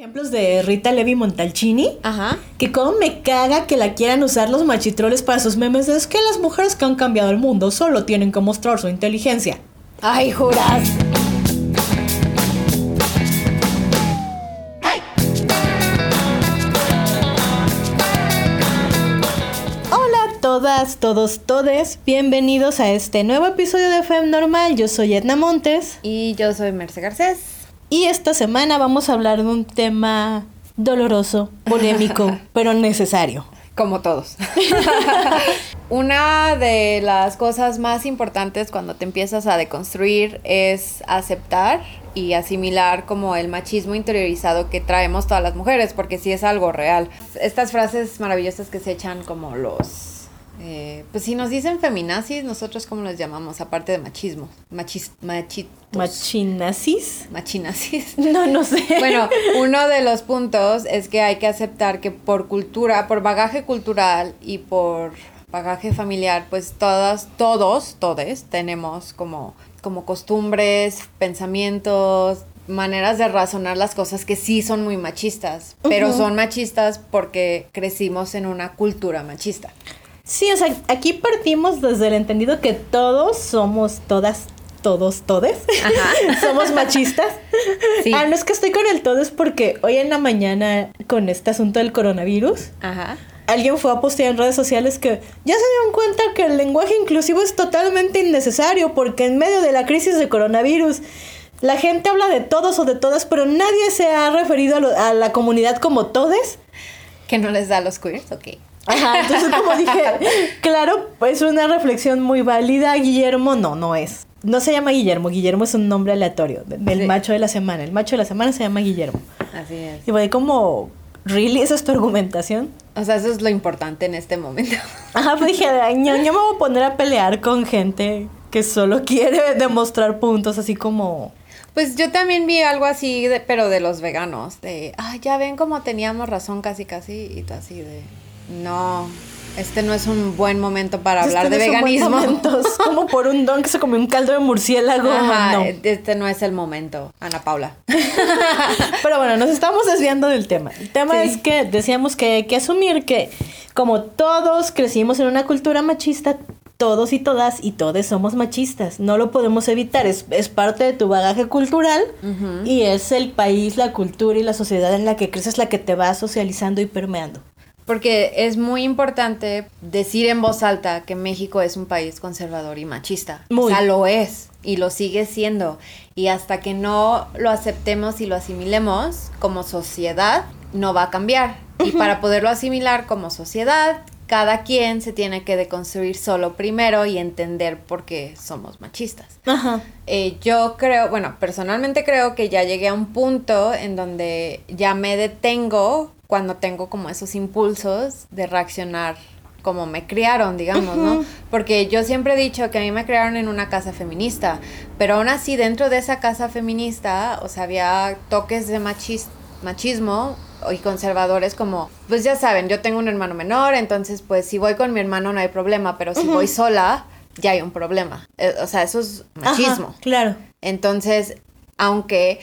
ejemplos de Rita Levi Montalcini. Ajá. Que como me caga que la quieran usar los machitroles para sus memes. Es que las mujeres que han cambiado el mundo solo tienen que mostrar su inteligencia. Ay, juras. Hola a todas, todos, todes. Bienvenidos a este nuevo episodio de FEM Normal. Yo soy Edna Montes. Y yo soy Merce Garcés. Y esta semana vamos a hablar de un tema doloroso, polémico, pero necesario. Como todos. Una de las cosas más importantes cuando te empiezas a deconstruir es aceptar y asimilar como el machismo interiorizado que traemos todas las mujeres, porque sí es algo real. Estas frases maravillosas que se echan como los... eh, pues si nos dicen feminazis, nosotros cómo les llamamos, aparte de machismo. Machis, machitos. ¿Machinazis? machinazis. No, no sé. Bueno, uno de los puntos es que hay que aceptar que por cultura, por bagaje cultural y por bagaje familiar, pues todas, todos, todes tenemos como, como costumbres, pensamientos, maneras de razonar las cosas que sí son muy machistas, pero son machistas porque crecimos en una cultura machista. Sí, o sea, aquí partimos desde el entendido que todos somos todas, todos, todes. Ajá. somos machistas. Sí. Ah, no es que estoy con el todes porque hoy en la mañana, con este asunto del coronavirus, Ajá. alguien fue a postear en redes sociales que ya se dieron cuenta que el lenguaje inclusivo es totalmente innecesario porque en medio de la crisis de coronavirus la gente habla de todos o de todas, pero nadie se ha referido a, lo- a la comunidad como todes. Que no les da a los queers, ok. Ajá, entonces como dije, claro, es una reflexión muy válida. Guillermo no, no es. No se llama Guillermo, Guillermo es un nombre aleatorio de- del Sí. macho de la semana. El macho de la semana se llama Guillermo. Así es. Y fue como, ¿really? ¿Esa es tu argumentación? O sea, eso es lo importante en este momento. Ajá, pues dije, "Ay, no, yo me voy a poner a pelear con gente que solo quiere demostrar puntos, así como... Pues yo también vi algo así, de, pero de los veganos, de, ah, ya ven cómo teníamos razón casi casi, y tú así de, no, este no es un buen momento para hablar "Este de no veganismo. momento, es como por un don que se comió un caldo de murciélago. Ajá, no. este no es el momento, Ana Paula. Pero bueno, nos estamos desviando del tema. El tema Sí. es que decíamos que hay que asumir que como todos crecimos en una cultura machista, todos y todas y todes somos machistas. No lo podemos evitar. Es, es parte de tu bagaje cultural y es el país, la cultura y la sociedad en la que creces la que te va socializando y permeando. Porque es muy importante decir en voz alta que México es un país conservador y machista. Muy. O sea, lo es y lo sigue siendo. Y hasta que no lo aceptemos y lo asimilemos como sociedad, no va a cambiar. Y para poderlo asimilar como sociedad, cada quien se tiene que deconstruir solo primero y entender por qué somos machistas. Ajá. Eh, yo creo, bueno, personalmente creo que ya llegué a un punto en donde ya me detengo cuando tengo como esos impulsos de reaccionar como me criaron, digamos, ¿no? Porque yo siempre he dicho que a mí me criaron en una casa feminista, pero aún así dentro de esa casa feminista, o sea, había toques de machis- machismo y conservadores como, pues ya saben, yo tengo un hermano menor, entonces pues si voy con mi hermano no hay problema, pero si Ujú. voy sola, ya hay un problema. Eh, o sea, eso es machismo. Ajá, claro. Entonces, aunque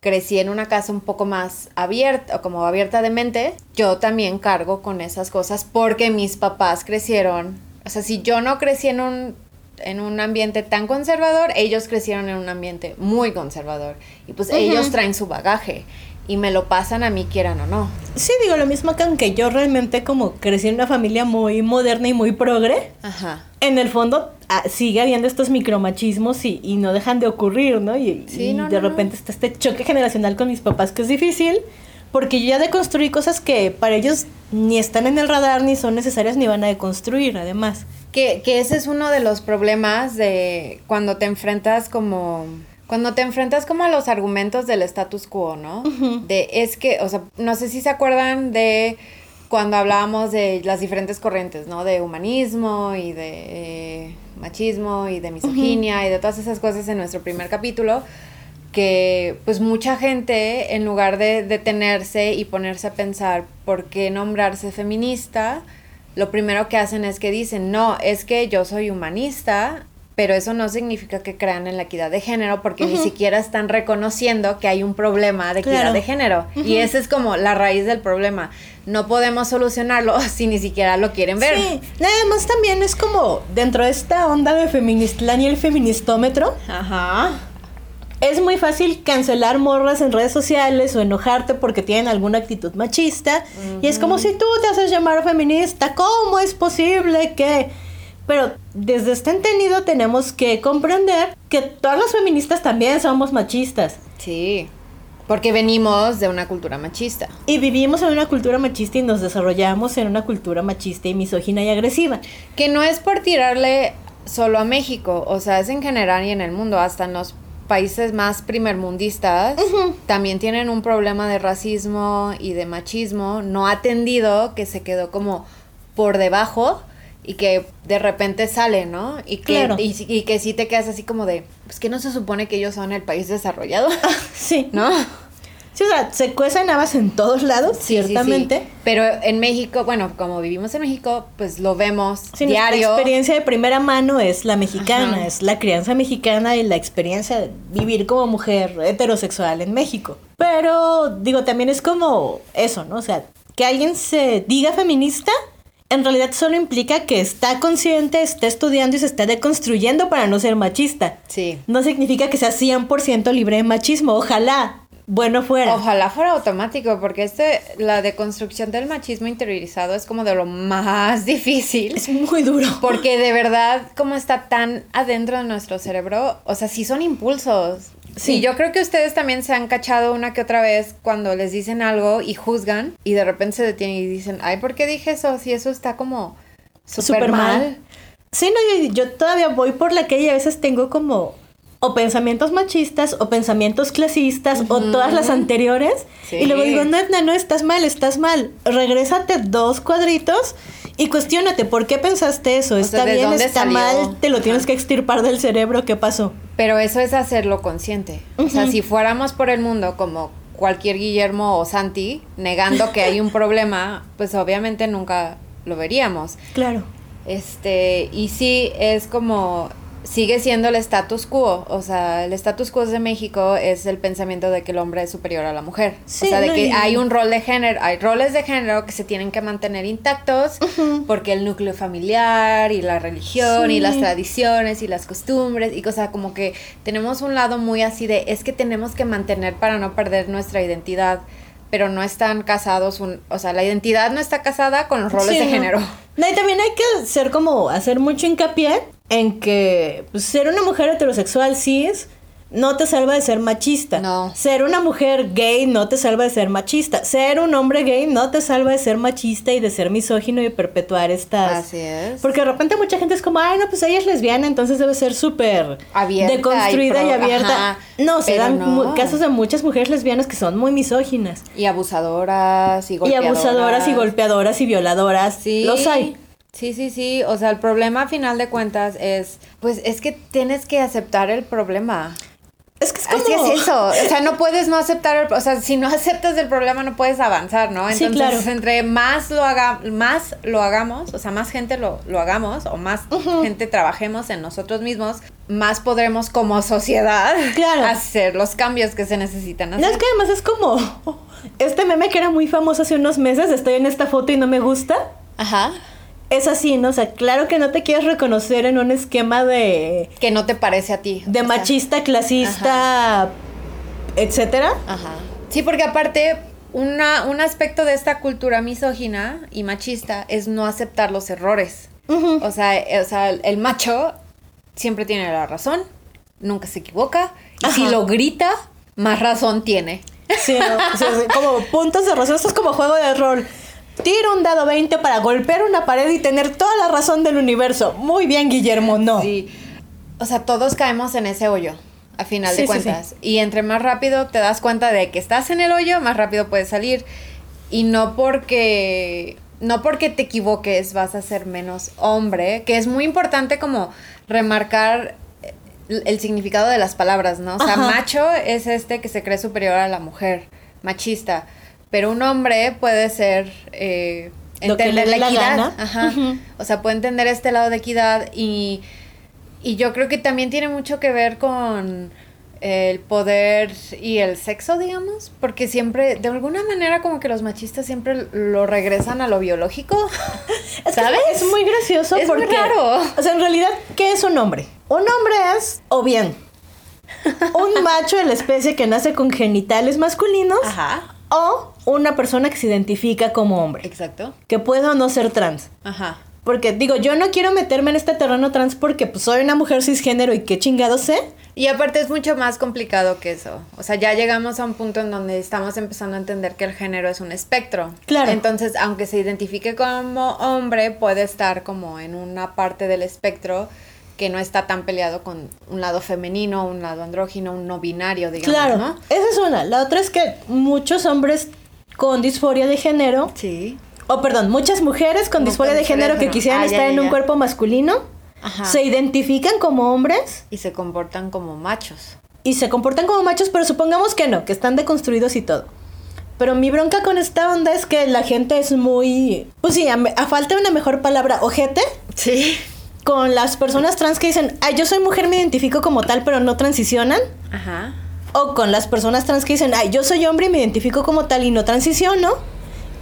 crecí en una casa un poco más abierta, o como abierta de mente, yo también cargo con esas cosas porque mis papás crecieron, o sea, si yo no crecí en un en un ambiente tan conservador, ellos crecieron en un ambiente muy conservador. Y pues ellos traen su bagaje y me lo pasan a mí quieran o no. Sí, digo lo mismo que aunque yo realmente como crecí en una familia muy moderna y muy progre, Ajá. en el fondo ah, sigue habiendo estos micromachismos y, y no dejan de ocurrir, ¿no? Y, Sí, y no, de no, no. repente está este choque generacional con mis papás que es difícil porque yo ya deconstruí cosas que para ellos ni están en el radar, ni son necesarias, ni van a deconstruir, además. Que, que ese es uno de los problemas de cuando te enfrentas como... Cuando te enfrentas como a los argumentos del status quo, ¿no? De es que, o sea, no sé si se acuerdan de cuando hablábamos de las diferentes corrientes, ¿no? De humanismo y de eh, machismo y de misoginia y de todas esas cosas en nuestro primer capítulo, que pues mucha gente en lugar de detenerse y ponerse a pensar por qué nombrarse feminista, lo primero que hacen es que dicen, no, es que yo soy humanista pero eso no significa que crean en la equidad de género porque ni siquiera están reconociendo que hay un problema de equidad de género. Y esa es como la raíz del problema. No podemos solucionarlo si ni siquiera lo quieren ver. Sí, nada más también es como dentro de esta onda de feministlán y el feministómetro. Ajá. Es muy fácil cancelar morras en redes sociales o enojarte porque tienen alguna actitud machista. Y es como si tú te haces llamar feminista, ¿cómo es posible que pero desde este entendido tenemos que comprender que todas las feministas también somos machistas. Sí. Porque venimos de una cultura machista. Y vivimos en una cultura machista y nos desarrollamos en una cultura machista y misógina y agresiva. Que no es por tirarle solo a México, o sea, es en general y en el mundo, hasta en los países más primermundistas también tienen un problema de racismo y de machismo no atendido que se quedó como por debajo y que de repente sale, ¿no? Y que, y, que sí te quedas así como de, pues que no se supone que ellos son el país desarrollado. sí. ¿No? Sí, o sea, se cuecen habas en todos lados, ciertamente. Pero en México, bueno, como vivimos en México, pues lo vemos diario. La experiencia de primera mano es la mexicana, es la crianza mexicana y la experiencia de vivir como mujer heterosexual en México. Pero, digo, también es como eso, ¿no? O sea, que alguien se diga feminista en realidad solo implica que está consciente, está estudiando y se está deconstruyendo para no ser machista. Sí. No significa que sea 100% libre de machismo. Ojalá. Bueno fuera. Ojalá fuera automático, porque este, la deconstrucción del machismo interiorizado es como de lo más difícil. Es muy duro. Porque de verdad, como está tan adentro de nuestro cerebro, o sea, sí son impulsos. Sí, yo creo que ustedes también se han cachado una que otra vez cuando les dicen algo y juzgan y de repente se detienen y dicen, ay, ¿por qué dije eso? Si eso está como súper mal. Sí, no, yo, yo, todavía voy por la calle y a veces tengo como o pensamientos machistas o pensamientos clasistas o todas las anteriores y luego digo, no, no, no, estás mal, estás mal. Regrésate dos cuadritos y cuestiónate, ¿por qué pensaste eso? ¿Está bien, está mal? ¿Te lo tienes que extirpar del cerebro? ¿Qué pasó? Pero eso es hacerlo consciente. O sea, si fuéramos por el mundo como cualquier Guillermo o Santi, negando que hay un problema, pues obviamente nunca lo veríamos. Claro. Este, y sí, es como sigue siendo el status quo. O sea, el status quo de México es el pensamiento de que el hombre es superior a la mujer. o sea, de que hay un rol de género, hay roles de género que se tienen que mantener intactos porque el núcleo familiar y la religión y las tradiciones y las costumbres y cosas como que tenemos un lado muy así de es que tenemos que mantener para no perder nuestra identidad pero no están casados, un, o sea, la identidad no está casada con los roles de género. No, y también hay que ser como, hacer mucho hincapié en que pues, ser una mujer heterosexual sí es no te salva de ser machista. No. Ser una mujer gay no te salva de ser machista. Ser un hombre gay no te salva de ser machista y de ser misógino y perpetuar estas. Así es. Porque de repente mucha gente es como, ay, no, pues ella es lesbiana, entonces debe ser súper abierta. Deconstruida y, abierta. no, se dan casos de muchas mujeres lesbianas que son muy misóginas. Y abusadoras y golpeadoras. Y abusadoras y golpeadoras y violadoras. Sí. Los hay. Sí, sí, sí. O sea, el problema a final de cuentas es, pues es que tienes que aceptar el problema. Es que es como... Así es eso. O sea, no puedes no aceptar el... O sea, si no aceptas el problema no puedes avanzar, ¿no? Entonces, sí, claro. entre más lo, haga, más lo hagamos, o sea, más gente lo, lo hagamos o más gente trabajemos en nosotros mismos, más podremos como sociedad hacer los cambios que se necesitan hacer. No, es que además es como este meme que era muy famoso hace unos meses, estoy en esta foto y no me gusta. Ajá es así, ¿no? O sea, claro que no te quieres reconocer en un esquema de... Que no te parece a ti. De machista, clasista, etcétera. Ajá. Sí, porque aparte, una, un aspecto de esta cultura misógina y machista es no aceptar los errores. o, sea, o sea, el macho siempre tiene la razón, nunca se equivoca, y si lo grita, más razón tiene. Sí, como puntos de razón. Esto es como juego de rol. Tira un dado 20 para golpear una pared y tener toda la razón del universo. Muy bien, Guillermo, no. Sí. O sea, todos caemos en ese hoyo, a final de cuentas. Y entre más rápido te das cuenta de que estás en el hoyo, más rápido puedes salir. Y no porque. No porque te equivoques vas a ser menos hombre, que es muy importante como remarcar el significado de las palabras, ¿no? O sea, macho es este que se cree superior a la mujer, machista. Pero un hombre puede ser eh, entender la equidad. Ajá. O sea, puede entender este lado de equidad y, Y yo creo que también tiene mucho que ver con el poder y el sexo, digamos, porque siempre, de alguna manera, como que los machistas siempre lo regresan a lo biológico, ¿sabes? Es muy gracioso Es muy porque, raro. o sea, en realidad, ¿qué es un hombre? Un hombre es, o bien, un macho de la especie que nace con genitales masculinos, Ajá, o una persona que se identifica como hombre, exacto. que puede o no ser trans. Ajá. Porque digo, yo no quiero meterme en este terreno trans porque pues, soy una mujer cisgénero y qué chingado sé. Y aparte es mucho más complicado que eso. O sea, ya llegamos a un punto en donde estamos empezando a entender que el género es un espectro. Claro. Entonces, aunque se identifique como hombre, puede estar como en una parte del espectro que no está tan peleado con un lado femenino, un lado andrógino, un no binario, digamos, Claro, ¿no? esa es una. La otra es que muchos hombres con disforia de género, Sí. o perdón, muchas mujeres con disforia de género que quisieran Ah, ya, estar ya, en un ya. cuerpo masculino, Ajá. se identifican como hombres Y se comportan como machos. y se comportan como machos, pero supongamos que no, que están deconstruidos y todo. Pero mi bronca con esta onda es que la gente es muy, pues sí, a, a falta de una mejor palabra, ojete, Sí. Con las personas trans que dicen, ay, yo soy mujer, me identifico como tal, pero no transicionan. Ajá. O con las personas trans que dicen, ay, yo soy hombre y me identifico como tal y no transiciono.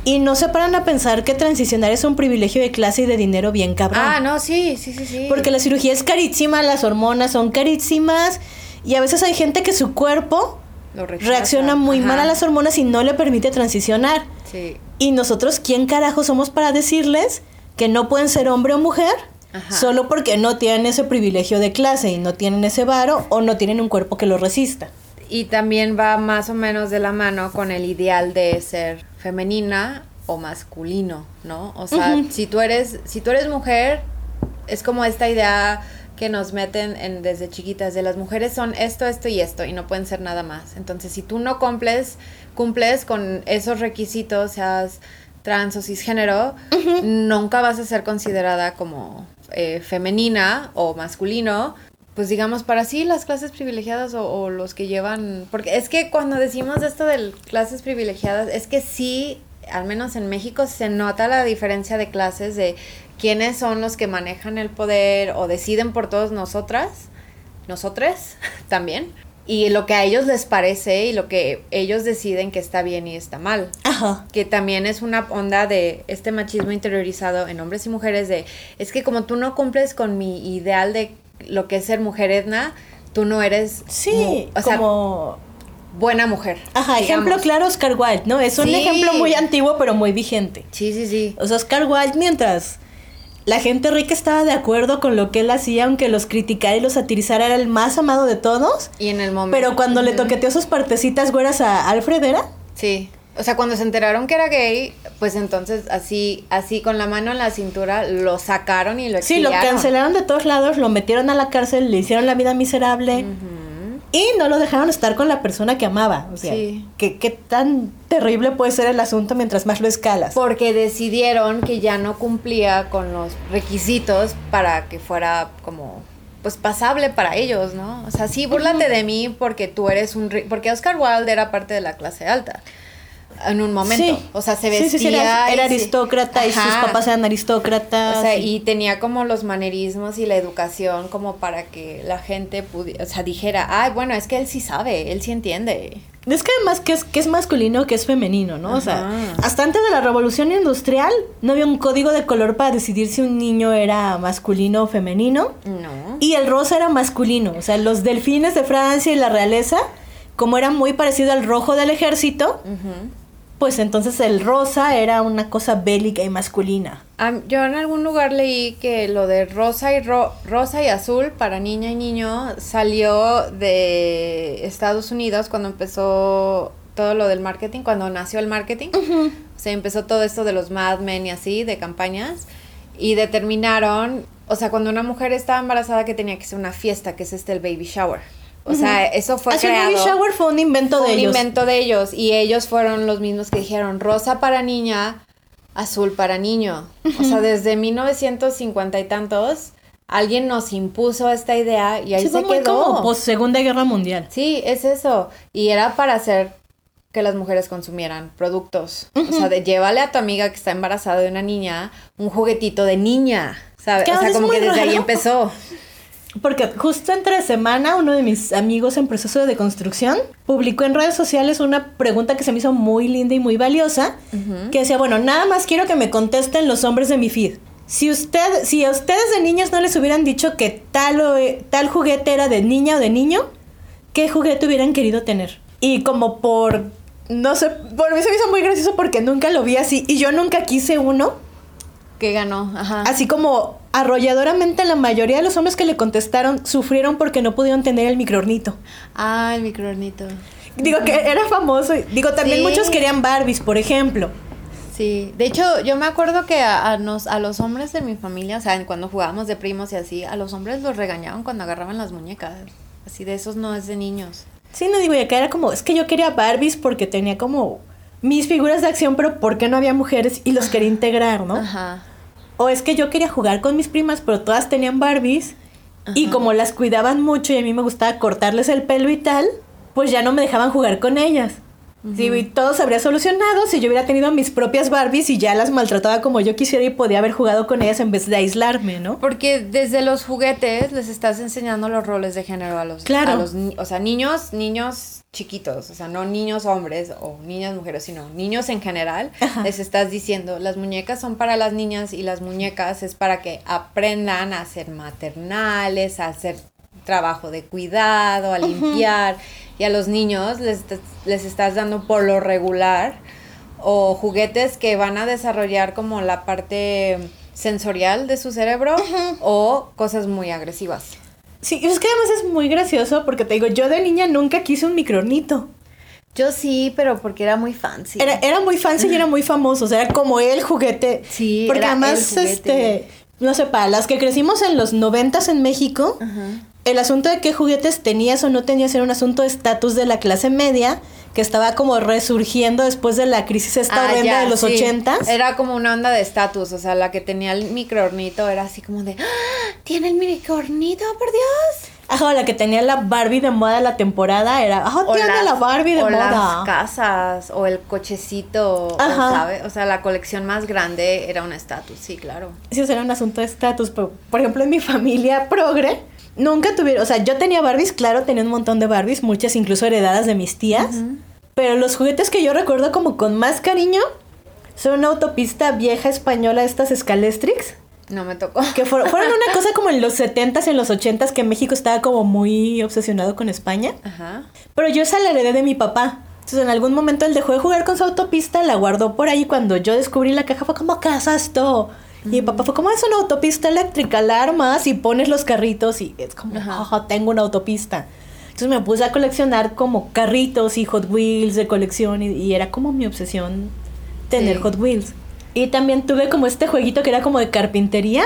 Y no se paran a pensar que transicionar es un privilegio de clase y de dinero bien cabrón. Ah, no, sí, sí, sí, sí. Porque la cirugía es carísima, las hormonas son carísimas. Y a veces hay gente que su cuerpo reacciona muy Ajá. mal a las hormonas y no le permite transicionar. Sí. Y nosotros, ¿quién carajo somos para decirles que no pueden ser hombre o mujer? Ajá. Solo porque no tienen ese privilegio de clase y no tienen ese varo o no tienen un cuerpo que lo resista. Y también va más o menos de la mano con el ideal de ser femenina o masculino, ¿no? O sea, si tú eres, si tú eres mujer, es como esta idea que nos meten en, desde chiquitas de las mujeres son esto, esto y esto y no pueden ser nada más. Entonces, si tú no cumples, cumples con esos requisitos, seas trans o cisgénero, nunca vas a ser considerada como eh, femenina o masculino. Pues digamos, para sí las clases privilegiadas o, o los que llevan, porque es que cuando decimos esto de clases privilegiadas, es que sí, al menos en México se nota la diferencia de clases de quiénes son los que manejan el poder o deciden por todos nosotras, nosotres también, y lo que a ellos les parece y lo que ellos deciden que está bien y está mal Ajá. que también es una onda de este machismo interiorizado en hombres y mujeres de es que como tú no cumples con mi ideal de lo que es ser mujer etna, tú no eres Sí, o sea, como... buena mujer. Ajá, ejemplo claro, Oscar Wilde, ¿no? Es un Sí. ejemplo muy antiguo, pero muy vigente. Sí, sí, sí. O sea, Oscar Wilde, mientras la gente rica estaba de acuerdo con lo que él hacía, aunque los criticara y los satirizara, era el más amado de todos. Y en el momento Pero cuando le toqueteó sus partecitas güeras a Alfred, ¿era? Sí. O sea, cuando se enteraron que era gay, pues entonces así así con la mano en la cintura lo sacaron y lo Sí, lo exiliaron. cancelaron de todos lados, lo metieron a la cárcel, le hicieron la vida miserable. Y no lo dejaron estar con la persona que amaba. O sea, Sí. ¿qué, qué tan terrible puede ser el asunto mientras más lo escalas? Porque decidieron que ya no cumplía con los requisitos para que fuera como pues pasable para ellos, ¿no? O sea, sí, búrlate de mí porque tú eres un... Porque Oscar Wilde era parte de la clase alta en un momento. Sí. O sea, se vestía... sí, sí, era, aristócrata y sus papás eran aristócratas. O sea, y- y tenía como los manerismos y la educación como para que la gente pudiera, o sea, dijera, ay, bueno, es que él sí sabe, él sí entiende. Es que además que es, que es masculino que es femenino, ¿no? O sea, hasta antes de la revolución industrial no había un código de color para decidir si un niño era masculino o femenino. No. Y el rosa era masculino. O sea, los delfines de Francia y la realeza, como era muy parecido al rojo del ejército. Pues entonces el rosa era una cosa bélica y masculina. Yo en algún lugar leí que lo de rosa y ro- rosa y azul para niña y niño salió de Estados Unidos cuando empezó todo lo del marketing, cuando nació el marketing. O sea, empezó todo esto de los Mad Men y así, de campañas. Y determinaron, o sea, cuando una mujer estaba embarazada que tenía que ser una fiesta, que es este el baby shower. O sea, eso fue Así el creado. baby shower fue un invento Fue de un ellos. invento de ellos y ellos fueron los mismos que dijeron rosa para niña, azul para niño. O sea, desde 1950 y tantos, alguien nos impuso esta idea y ahí Sí, se muy quedó. como post Segunda Guerra Mundial. Sí, es eso. Y era para hacer que las mujeres consumieran productos. O sea, de llévale a tu amiga que está embarazada de una niña un juguetito de niña. ¿sabes? O sea, como que desde ahí empezó. Porque justo entre semana uno de mis amigos en proceso de deconstrucción publicó en redes sociales una pregunta que se me hizo muy linda y muy valiosa, que decía, bueno, nada más quiero que me contesten los hombres de mi feed. Si usted, si a ustedes de niños no les hubieran dicho que tal, o, tal juguete era de niña o de niño, ¿qué juguete hubieran querido tener? Y como por, no sé, por mí se me hizo muy gracioso porque nunca lo vi así y yo nunca quise uno. Que ganó, ajá. Así como arrolladoramente la mayoría de los hombres que le contestaron sufrieron porque no pudieron tener el microornito. Ah, el microornito. Digo que era famoso. Digo, también Sí. muchos querían Barbies, por ejemplo. Sí, de hecho yo me acuerdo que a, a nos, a los hombres de mi familia, o sea, cuando jugábamos de primos y así, a los hombres los regañaban cuando agarraban las muñecas. Así de esos no es de niños. Sí, no digo, y acá era como, es que yo quería Barbies porque tenía como mis figuras de acción, pero porque no había mujeres y los quería integrar, ¿no? Ajá. O es que yo quería jugar con mis primas, pero todas tenían Barbies. Y como las cuidaban mucho y a mí me gustaba cortarles el pelo y tal, pues ya no me dejaban jugar con ellas. Digo, y todo se habría solucionado si yo hubiera tenido mis propias Barbies y ya las maltrataba como yo quisiera y podía haber jugado con ellas en vez de aislarme, ¿no? Porque desde los juguetes les estás enseñando los roles de género a los, Claro. a los o sea, niños, niños chiquitos, o sea, no niños hombres o niñas mujeres, sino niños en general, Ajá. les estás diciendo, las muñecas son para las niñas y las muñecas es para que aprendan a ser maternales, a hacer trabajo de cuidado, a limpiar, y a los niños les, les estás dando por lo regular o juguetes que van a desarrollar como la parte sensorial de su cerebro o cosas muy agresivas. Sí, es que además es muy gracioso porque te digo, yo de niña nunca quise un microornito. Yo sí, pero porque era muy fancy. Era, era muy fancy y era muy famoso, o sea, era como el juguete. Sí, Porque era además, el juguete. este, no sé, para las que crecimos en los noventas en México, el asunto de qué juguetes tenías o no tenías era un asunto de estatus de la clase media que estaba como resurgiendo después de la crisis esta Ah, ya, de los sí. ochentas. Era como una onda de estatus, o sea, la que tenía el microornito era así como de, ¡Ah! ¿tiene el microornito, por Dios? Ajá, la que tenía la Barbie de moda de la temporada era, ajá, tiene las- la Barbie de o moda. las casas, o el cochecito, o, Ajá. ¿sabe? O sea, la colección más grande era un estatus, sí, claro. Sí, o sea, era un asunto de estatus, pero por ejemplo en mi familia progre, nunca tuvieron, o sea, yo tenía Barbies, claro, tenía un montón de Barbies, muchas incluso heredadas de mis tías, pero los juguetes que yo recuerdo como con más cariño son una autopista vieja española, estas Scalestrix, No me tocó. que fueron, fueron una cosa como en los 70s, en los 80s, que México estaba como muy obsesionado con España, Ajá. pero yo esa la heredé de mi papá. Entonces en algún momento él dejó de jugar con su autopista, la guardó por ahí. Cuando yo descubrí la caja fue como, ¿qué es esto? Y mi papá fue como, es una autopista eléctrica, la armas y pones los carritos y es como. "Ajá, tengo una autopista. Entonces me puse a coleccionar como carritos y Hot Wheels de colección y, y era como mi obsesión tener Sí. Hot Wheels. Y también tuve como este jueguito que era como de carpintería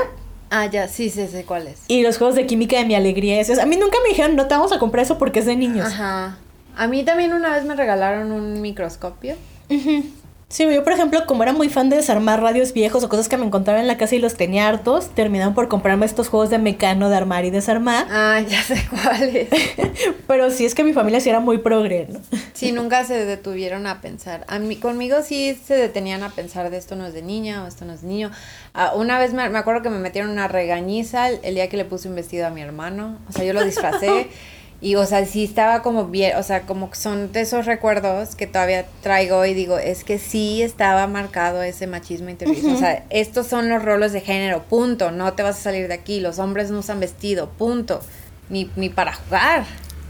Ah, ya, sí, sí, sé cuál es. y los juegos de química de mi alegría. y eso. a mí nunca me dijeron, no te vamos a comprar eso porque es de niños. Ajá. A mí también una vez me regalaron un microscopio. Ujú. Sí, yo por ejemplo, como era muy fan de desarmar radios viejos o cosas que me encontraba en la casa y los tenía hartos, terminaron por comprarme estos juegos de mecano de armar y desarmar. Ah, ya sé cuál es. Pero sí es que mi familia sí era muy progre, ¿no? Sí, nunca se detuvieron a pensar. A mí, conmigo sí se detenían a pensar de esto no es de niña o esto no es de niño. Ah, una vez me, me acuerdo que me metieron una regañiza el, el día que le puse un vestido a mi hermano. O sea, yo lo disfracé. Y, o sea, sí estaba como bien, o sea, como son de esos recuerdos que todavía traigo y digo, es que sí estaba marcado ese machismo interiorizado. O sea, estos son los roles de género, punto. No te vas a salir de aquí. Los hombres no usan vestido, punto. Ni, ni para jugar.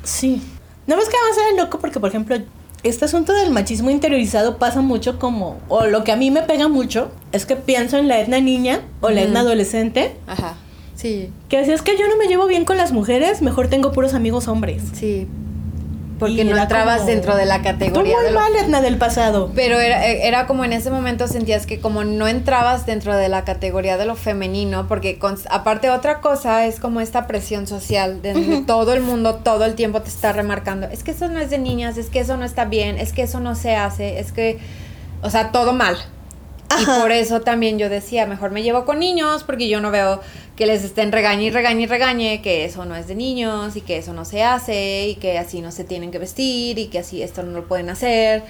Sí. No ves que además era loco porque, por ejemplo, este asunto del machismo interiorizado pasa mucho como, o lo que a mí me pega mucho, es que pienso en la etna niña o la etna adolescente, Ajá. Sí, que así es que yo no me llevo bien con las mujeres, mejor tengo puros amigos hombres. Sí. Porque Y no entrabas como, dentro de la Tú categoría muy de mal, Etna del pasado. Pero era, era como en ese momento sentías que como no entrabas dentro de la categoría de lo femenino, porque con- aparte otra cosa es como esta presión social de donde todo el mundo todo el tiempo te está remarcando, es que eso no es de niñas, es que eso no está bien, es que eso no se hace, es que, o sea, todo mal. Ajá. Y por eso también yo decía, mejor me llevo con niños porque yo no veo que les estén regañe y regañe y regañe que eso no es de niños y que eso no se hace y que así no se tienen que vestir y que así esto no lo pueden hacer.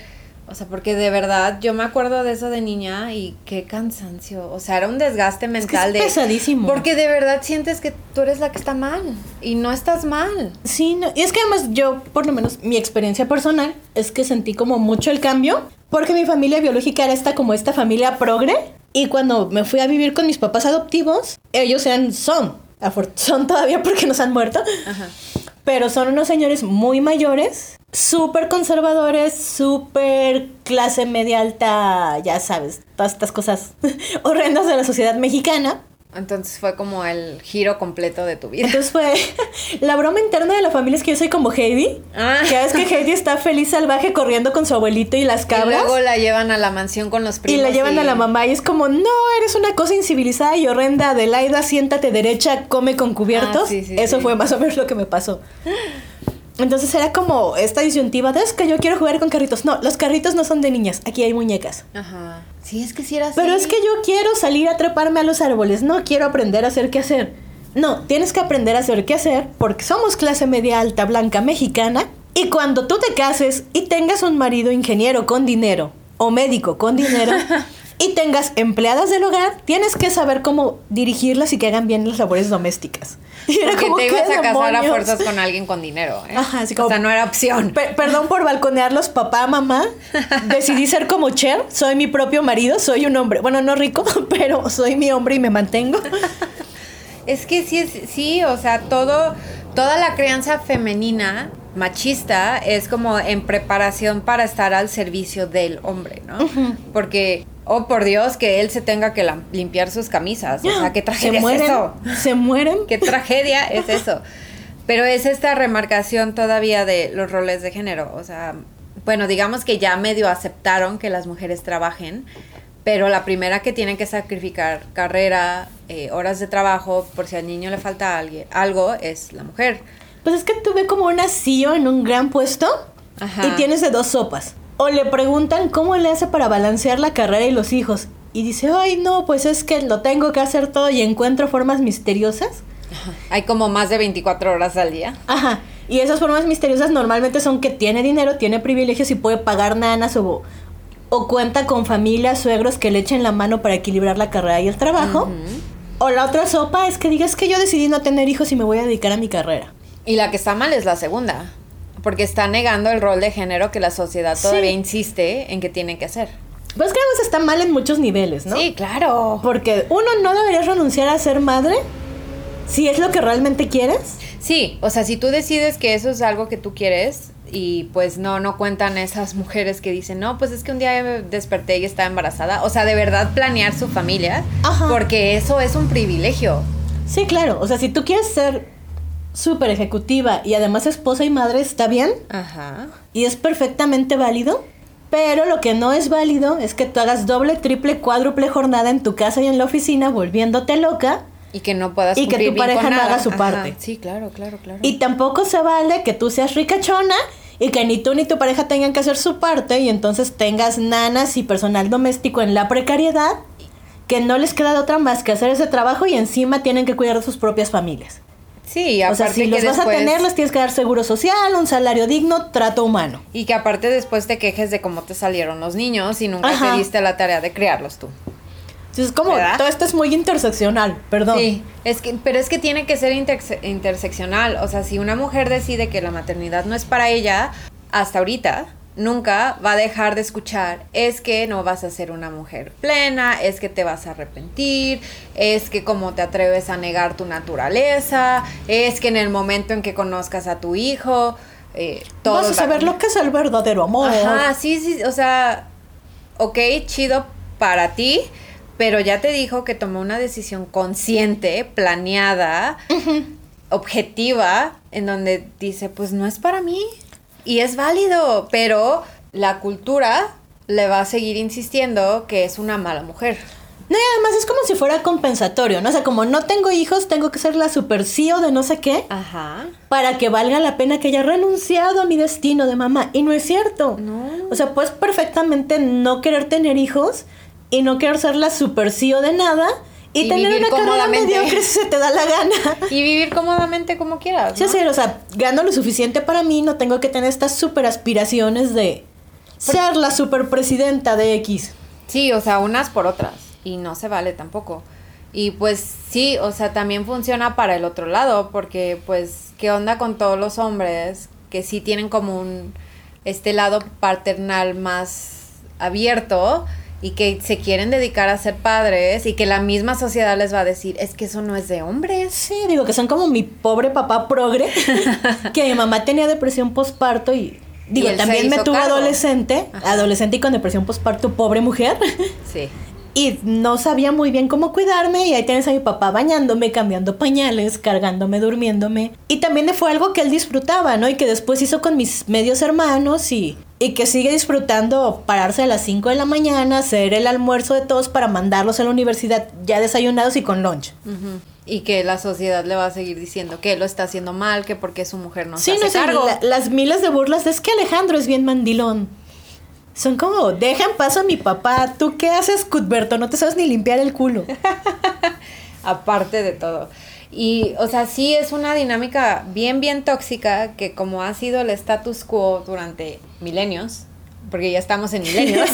O sea, porque de verdad yo me acuerdo de eso de niña y qué cansancio. O sea, era un desgaste mental es pesadísimo. Porque de verdad sientes que tú eres la que está mal y no estás mal. Sí, no, y es que además yo, por lo menos mi experiencia personal, es que sentí como mucho el cambio. Porque mi familia biológica era esta como esta familia progre. Y cuando me fui a vivir con mis papás adoptivos, ellos eran, son, son todavía porque nos han muerto. Ajá. Pero son unos señores muy mayores súper conservadores, súper clase media alta, ya sabes, todas estas cosas horrendas de la sociedad mexicana. Entonces fue como el giro completo de tu vida. Entonces fue la broma interna de la familia es que yo soy como Heidi. Ah. Que es que Heidi está feliz salvaje corriendo con su abuelito y las cabras. Y luego la llevan a la mansión con los primos. Y la llevan a la mamá y es como, no, eres una cosa incivilizada y horrenda. Adelaida, siéntate derecha, come con cubiertos. Ah, Eso fue más o menos lo que me pasó. Entonces era como esta disyuntiva de es que yo quiero jugar con carritos. No, los carritos no son de niñas, aquí hay muñecas. Ajá. Sí, es que si era así. Pero es que yo quiero salir a treparme a los árboles, no quiero aprender a hacer qué hacer. No, tienes que aprender a hacer qué hacer porque somos clase media alta blanca mexicana y cuando tú te cases y tengas un marido ingeniero con dinero o médico con dinero, y tengas empleadas del hogar, tienes que saber cómo dirigirlas y que hagan bien las labores domésticas. Y era Porque te ibas a casar a fuerzas con alguien con dinero. ¿eh? Ajá, así como, o sea, no era opción. perdón por balconearlos, papá, mamá. Decidí ser como Cher. Soy mi propio marido. Soy un hombre. Bueno, no rico, pero soy mi hombre y me mantengo. es que sí, sí, o sea, todo, toda la crianza femenina machista es como en preparación para estar al servicio del hombre, ¿no? Porque oh por Dios, que él se tenga que limpiar sus camisas. O sea, qué tragedia es eso. Se mueren. Qué tragedia es eso. Pero es esta remarcación todavía de los roles de género. O sea, bueno, digamos que ya medio aceptaron que las mujeres trabajen, pero la primera que tienen que sacrificar carrera, eh, horas de trabajo, por si al niño le falta alguien, algo, es la mujer. Pues es que tuve como una CEO en un gran puesto y tienes de dos sopas o le preguntan cómo le hace para balancear la carrera y los hijos. Y dice, ay, no, pues es que lo tengo que hacer todo y encuentro formas misteriosas. Hay como más de 24 horas al día. Ajá. Y esas formas misteriosas normalmente son que tiene dinero, tiene privilegios y puede pagar nanas o, o cuenta con familia, suegros que le echen la mano para equilibrar la carrera y el trabajo. O la otra sopa es que digas que yo decidí no tener hijos y me voy a dedicar a mi carrera. Y la que está mal es la segunda. Porque está negando el rol de género que la sociedad todavía insiste en que tiene que hacer. Pues que además está mal en muchos niveles, ¿no? Sí, claro. Porque uno no debería renunciar a ser madre si es lo que realmente quieres. Sí, o sea, si tú decides que eso es algo que tú quieres y pues no, no cuentan esas mujeres que dicen, no, pues es que un día desperté y estaba embarazada. O sea, de verdad planear su familia, Ajá. porque eso es un privilegio. Sí, claro. O sea, si tú quieres ser súper ejecutiva y además esposa y madre está bien. Ajá. Y es perfectamente válido. Pero lo que no es válido es que tú hagas doble, triple, cuádruple jornada en tu casa y en la oficina volviéndote loca. Y que no puedas Y que tu pareja no haga su parte. Sí, claro, claro, claro. Y tampoco se vale que tú seas ricachona y que ni tú ni tu pareja tengan que hacer su parte y entonces tengas nanas y personal doméstico en la precariedad que no les queda de otra más que hacer ese trabajo y encima tienen que cuidar de sus propias familias. Sí, aparte o sea, si los vas a tener, les tienes que dar seguro social, un salario digno, trato humano. Y que aparte después te quejes de cómo te salieron los niños y nunca te diste la tarea de criarlos tú. es como, todo esto es muy interseccional, perdón. Sí, es que, pero es que tiene que ser interseccional. O sea, si una mujer decide que la maternidad no es para ella, hasta ahorita, nunca va a dejar de escuchar, es que no vas a ser una mujer plena, es que te vas a arrepentir, es que como te atreves a negar tu naturaleza, es que en el momento en que conozcas a tu hijo, eh, todo... Vas a saber lo que es el verdadero amor. Ajá, sí, sí, o sea, ok, chido para ti, pero ya te dijo que tomó una decisión consciente, planeada, objetiva, en donde dice, pues no es para mí. Y es válido, pero la cultura le va a seguir insistiendo que es una mala mujer. No, y además es como si fuera compensatorio, ¿no? O sea, como no tengo hijos, tengo que ser la super CEO de no sé qué. Ajá. Para que valga la pena que haya renunciado a mi destino de mamá. Y no es cierto. No. O sea, puedes perfectamente no querer tener hijos y no querer ser la super CEO de nada y, tener una carrera mediocre si se te da la gana. Y vivir cómodamente como quieras. ¿no? Sí, o sea, gano lo suficiente para mí, no tengo que tener estas super aspiraciones de ser la superpresidenta de X. Sí, o sea, unas por otras. Y no se vale tampoco. Y pues sí, o sea, también funciona para el otro lado, porque pues, ¿qué onda con todos los hombres que sí tienen como un, este lado paternal más abierto y que se quieren dedicar a ser padres y que la misma sociedad les va a decir, es que eso no es de hombres. Sí, digo que son como mi pobre papá progre, que mi mamá tenía depresión postparto y digo, Y también me tuvo adolescente, Ajá. adolescente y con depresión postparto, pobre mujer. Sí. Y no sabía muy bien cómo cuidarme y ahí tienes a mi papá bañándome, cambiando pañales, cargándome, durmiéndome. Y también fue algo que él disfrutaba, ¿no? Y que después hizo con mis medios hermanos y, y que sigue disfrutando pararse a las 5 de la mañana, hacer el almuerzo de todos para mandarlos a la universidad ya desayunados y con lunch. Y que la sociedad le va a seguir diciendo que lo está haciendo mal, que porque su mujer no Sí, se no hace sé, cargo. la- las miles de burlas es que Alejandro es bien mandilón. Son como, deja en paz a mi papá. ¿Tú qué haces, Cuthberto? No te sabes ni limpiar el culo. aparte de todo. Y, o sea, sí es una dinámica bien, bien tóxica que como ha sido el status quo durante milenios, porque ya estamos en milenios.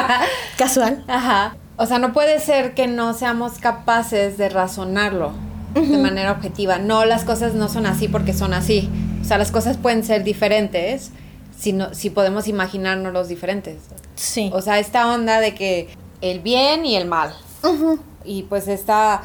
Casual. Ajá. O sea, no puede ser que no seamos capaces de razonarlo de manera objetiva. No, las cosas no son así porque son así. O sea, las cosas pueden ser diferentes si, no, si podemos imaginarnos los diferentes. Sí. O sea, esta onda de que el bien y el mal. Y pues esta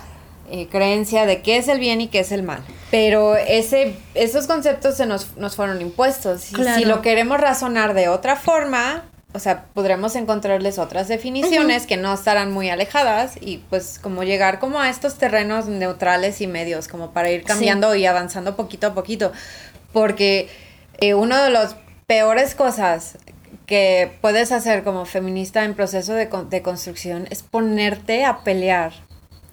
eh, creencia de qué es el bien y qué es el mal. Pero ese, esos conceptos se nos, nos fueron impuestos. Y Claro. si lo queremos razonar de otra forma, o sea, podremos encontrarles otras definiciones que no estarán muy alejadas y pues como llegar como a estos terrenos neutrales y medios, como para ir cambiando y avanzando poquito a poquito. Porque eh, uno de los peores cosas que puedes hacer como feminista en proceso de, de construcción es ponerte a pelear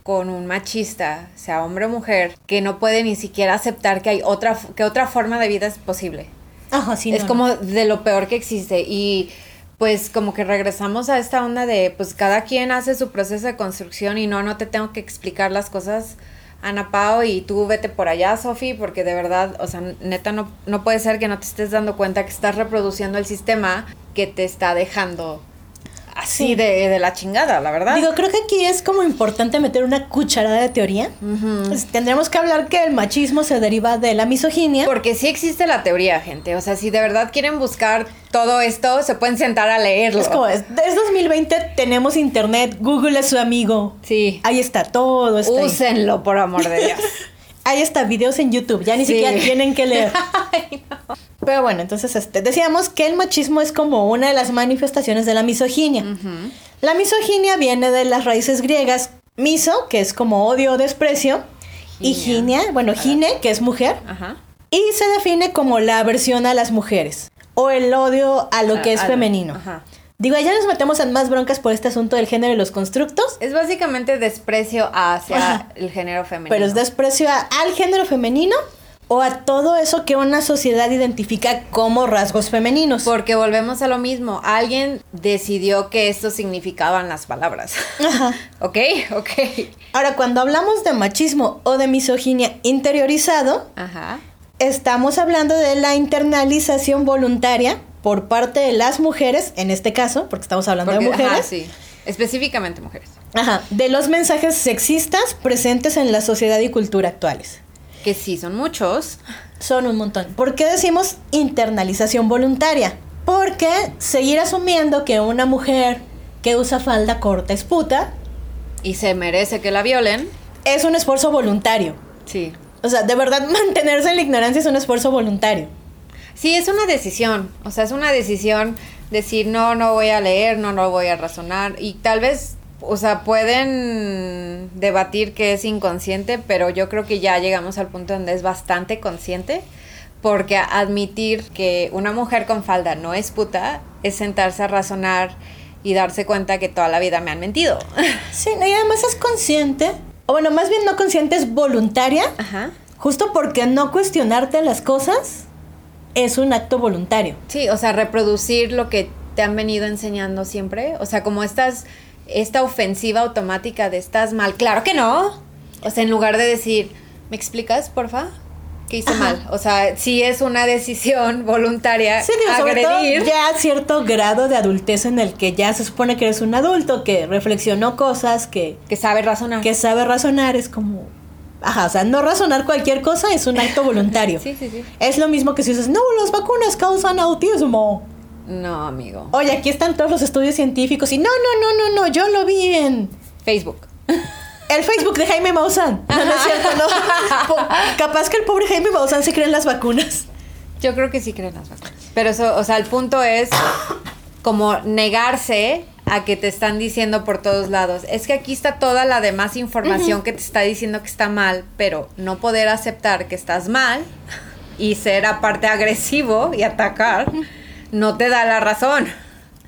con un machista, sea hombre o mujer, que no puede ni siquiera aceptar que hay otra, que otra forma de vida es posible. Ajá, sí. es no, como de lo peor que existe y pues como que regresamos a esta onda de pues cada quien hace su proceso de construcción y no, no te tengo que explicar las cosas Ana Pao y tú vete por allá, Sofi, porque de verdad, o sea, neta no, no puede ser que no te estés dando cuenta que estás reproduciendo el sistema que te está dejando así Sí. de, de la chingada, la verdad. Digo, creo que aquí es como importante meter una cucharada de teoría. Ujú. Pues, tendríamos que hablar que el machismo se deriva de la misoginia. Porque sí existe la teoría, gente. O sea, si de verdad quieren buscar todo esto, se pueden sentar a leerlo. Es como, es, es 2020, tenemos internet, Google es su amigo. Sí. Ahí está todo. Está ahí. Úsenlo, por amor de Dios. Ahí está, videos en YouTube, ya ni Sí. siquiera tienen que leer. Pero bueno, entonces este, decíamos que el machismo es como una de las manifestaciones de la misoginia. La misoginia viene de las raíces griegas miso, que es como odio o desprecio, y Ginia. bueno, gine, que es mujer, Ajá. y se define como la aversión a las mujeres o el odio a lo que es femenino. Ajá. Digo, ya nos metemos en más broncas por este asunto del género y los constructos, Es básicamente desprecio hacia Ajá. el género femenino. pero es desprecio a- al género femenino o a todo eso que una sociedad identifica como rasgos femeninos. Porque volvemos a lo mismo. Alguien decidió que esto significaban las palabras. Ajá. ¿Ok? Ok. Ahora, cuando hablamos de machismo o de misoginia interiorizado, Ajá. estamos hablando de la internalización voluntaria por parte de las mujeres, en este caso, porque estamos hablando Porque, de mujeres, ajá, sí. Específicamente mujeres. Ajá, de los mensajes sexistas presentes en la sociedad y cultura actuales. Que sí, son muchos. Son un montón. ¿Por qué decimos internalización voluntaria? Porque seguir asumiendo que una mujer que usa falda corta es puta Y se merece que la violen. es un esfuerzo voluntario. Sí. O sea, de verdad mantenerse en la ignorancia es un esfuerzo voluntario. Sí, es una decisión. O sea, es una decisión decir, no, no voy a leer, no, no voy a razonar. Y tal vez, o sea, pueden debatir que es inconsciente, pero yo creo que ya llegamos al punto donde es bastante consciente. Porque admitir que una mujer con falda no es puta es sentarse a razonar y darse cuenta que toda la vida me han mentido. Sí, y además es consciente, o bueno, más bien no consciente, es voluntaria, Ajá. justo porque no cuestionarte las cosas es un acto voluntario. Sí, o sea, reproducir lo que te han venido enseñando siempre. O sea, como estas, esta ofensiva automática de estás mal. Claro que no. O sea, en lugar de decir, ¿me explicas, porfa? ¿Qué hice mal? O sea, si es una decisión voluntaria Sí, digo, sobre todo ya cierto grado de adultez en el que ya se supone que eres un adulto, que reflexionó cosas, que, Que sabe razonar. que sabe razonar, es como... Ajá, o sea, no razonar cualquier cosa es un acto voluntario. Sí, sí, sí. Es lo mismo que si dices, no, las vacunas causan autismo. No, amigo. Oye, aquí están todos los estudios científicos y no, no, no, no, no, yo lo vi en Facebook. el Facebook de Jaime Maussan. No, no es cierto, no. Capaz que el pobre Jaime Maussan se cree en las vacunas. Yo creo que sí creen las vacunas. Pero eso, o sea, el punto es como negarse a que te están diciendo por todos lados. Es que aquí está toda la demás información que te está diciendo que está mal, pero no poder aceptar que estás mal y ser aparte agresivo y atacar no te da la razón.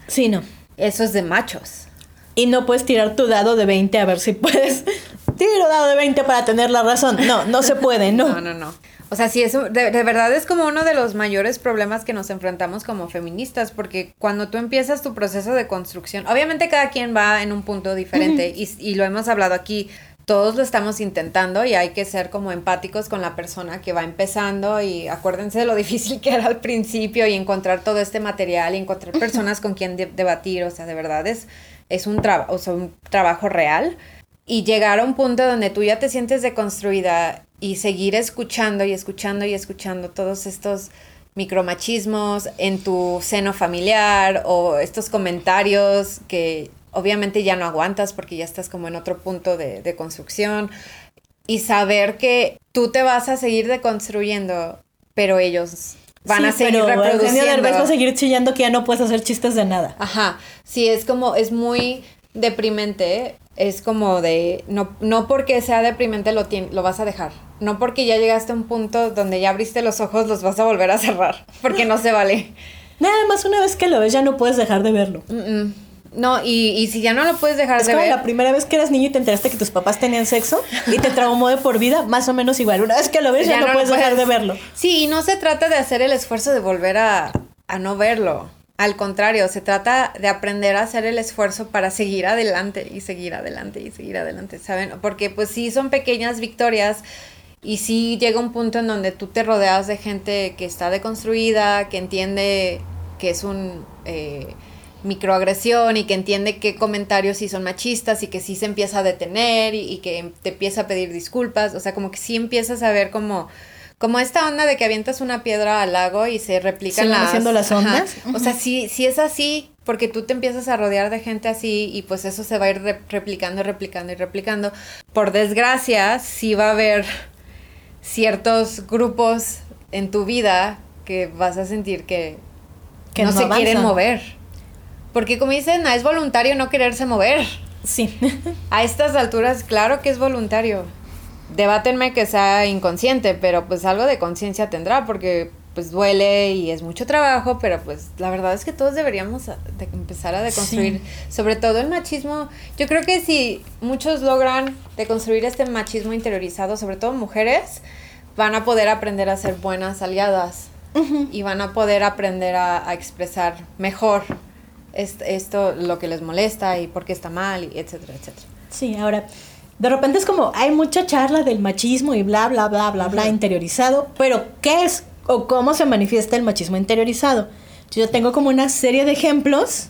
Sí, no. Eso es de machos. Y no puedes tirar tu dado de 20 a ver si puedes. Tiro dado de 20 para tener la razón. No, no se puede, no. No, no, no. O sea, sí, eso de, de verdad es como uno de los mayores problemas que nos enfrentamos como feministas, porque cuando tú empiezas tu proceso de construcción, obviamente cada quien va en un punto diferente y, y lo hemos hablado aquí, todos lo estamos intentando y hay que ser como empáticos con la persona que va empezando y acuérdense de lo difícil que era al principio y encontrar todo este material y encontrar personas con quien de- debatir, o sea, de verdad es, es un, traba- o sea, un trabajo real y llegar a un punto donde tú ya te sientes deconstruida y seguir escuchando y escuchando y escuchando todos estos micromachismos en tu seno familiar o estos comentarios que obviamente ya no aguantas porque ya estás como en otro punto de, de construcción y saber que tú te vas a seguir deconstruyendo, pero ellos van Sí, a seguir pero Eugenio reproduciendo. Derbez va a seguir chillando que ya no puedes hacer chistes de nada. Ajá, sí, es como, es muy deprimente, es como de, no, no porque sea deprimente lo, lo vas a dejar, no porque ya llegaste a un punto donde ya abriste los ojos los vas a volver a cerrar, porque no se vale. Nada más una vez que lo ves ya no puedes dejar de verlo. Mm, mm. No, y, y si ya no lo puedes dejar Es de como ver, la primera vez que eras niño y te enteraste que tus papás tenían sexo y te traumó de por vida, más o menos igual. Una vez que lo ves ya, no, puedes dejar de verlo. Sí, y no se trata de hacer el esfuerzo de volver a, a no verlo. Al contrario, se trata de aprender a hacer el esfuerzo para seguir adelante y seguir adelante y seguir adelante, ¿saben? Porque pues sí son pequeñas victorias y sí llega un punto en donde tú te rodeas de gente que está deconstruida, que entiende que es un... eh, microagresión y que entiende qué comentarios sí son machistas y que sí se empieza a detener y, y que te empieza a pedir disculpas, o sea, como que sí empiezas a ver como, como esta onda de que avientas una piedra al lago y se replican Se las, haciendo las Ajá. ondas. O sea, sí, sí es así, porque tú te empiezas a rodear de gente así y pues eso se va a ir re- replicando, replicando y replicando. Por desgracia, sí va a haber ciertos grupos en tu vida que vas a sentir que, Que no, no se quieren mover. Porque como dicen, "Ah, es voluntario no quererse mover. Sí. A estas alturas, claro que es voluntario. Debátenme que sea inconsciente, pero pues algo de conciencia tendrá, porque pues duele y es mucho trabajo, pero pues la verdad es que todos deberíamos a- de empezar a deconstruir, sobre todo el machismo. Yo creo que si muchos logran deconstruir este machismo interiorizado, sobre todo mujeres, van a poder aprender a ser buenas aliadas y van a poder aprender a, a expresar mejor est- esto, lo que les molesta y por qué está mal, y etcétera, etcétera. Sí, ahora, de repente es como, hay mucha charla del machismo y bla, bla, bla, bla, bla, interiorizado, pero ¿qué es o cómo se manifiesta el machismo interiorizado? Yo tengo como una serie de ejemplos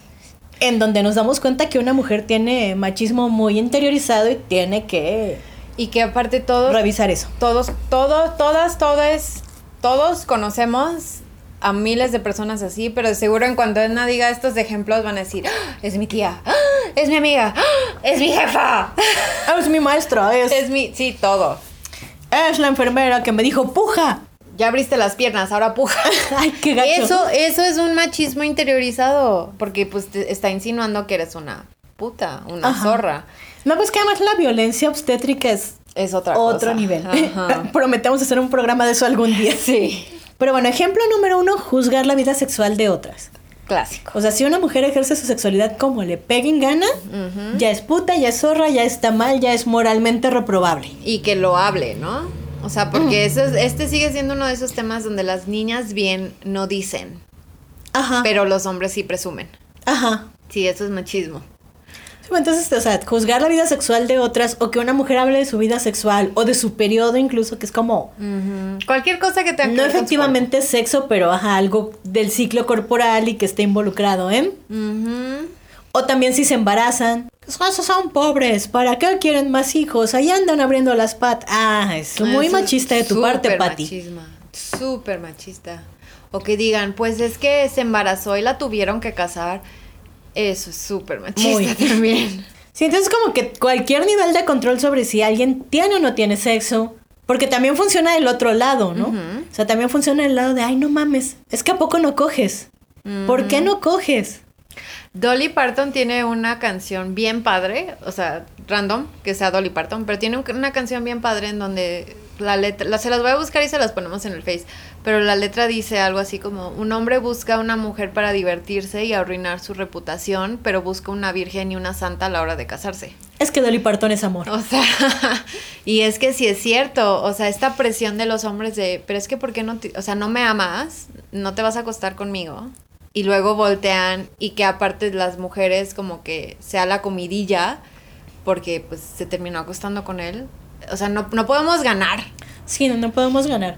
en donde nos damos cuenta que una mujer tiene machismo muy interiorizado y tiene que Y que aparte todos, revisar eso. todos, todos, todas, todos, todos conocemos a miles de personas así, pero seguro en cuanto Edna diga estos ejemplos van a decir, "Ah, es mi tía, ¡Ah! es mi amiga, ¡Ah! es mi jefa, es mi maestra, es, es mi, sí, todo. es la enfermera que me dijo, puja. Ya abriste las piernas, ahora puja. Ay, qué gacho. Eso, eso es un machismo interiorizado, porque pues te está insinuando que eres una puta, una Ajá. zorra. No, pues que además la violencia obstétrica es Es otra otro cosa. nivel. Prometemos hacer un programa de eso algún día. Sí, Pero bueno, ejemplo número uno, juzgar la vida sexual de otras. clásico. O sea, si una mujer ejerce su sexualidad como le peguen gana, ya es puta, ya es zorra, ya está mal, ya es moralmente reprobable. y que lo hable, ¿no? O sea, porque eso es- este sigue siendo uno de esos temas donde las niñas bien no dicen, Ajá. pero los hombres sí presumen. Ajá. Sí, eso es machismo. Entonces, o sea, juzgar la vida sexual de otras o que una mujer hable de su vida sexual o de su periodo incluso, que es como... Cualquier cosa que tenga No efectivamente sexo, pero ajá, algo del ciclo corporal y que esté involucrado, ¿eh? cuerpo. Ujú. O también si se embarazan. Esos son pobres, ¿para qué quieren más hijos? Ahí andan abriendo las patas. Ah, es muy Eso es machista de tu parte, Patti. machisma, Súper machista. O que digan, pues es que se embarazó y la tuvieron que casar. Eso es súper machista Muy. también. Sí, entonces como que cualquier nivel de control sobre si alguien tiene o no tiene sexo, porque también funciona del otro lado, ¿no? O sea, también funciona del lado de, ay, no mames, es que a poco no coges. ¿Por qué no coges? Dolly Parton tiene una canción bien padre, o sea, random, que sea Dolly Parton, pero tiene un- una canción bien padre en donde la letra, la- se las voy a buscar y se las ponemos en el Face, pero la letra dice algo así como, un hombre busca a una mujer para divertirse y arruinar su reputación, pero busca una virgen y una santa a la hora de casarse. Es que Dolly Parton es amor. O sea, y es que sí es cierto, o sea, esta presión de los hombres de, pero es que ¿por qué no, te- o sea, no me amas, no te vas a acostar conmigo? Y luego voltean y que aparte las mujeres como que sea la comidilla porque pues se terminó acostando con él. O sea, no, no podemos ganar. Sí, no, no podemos ganar.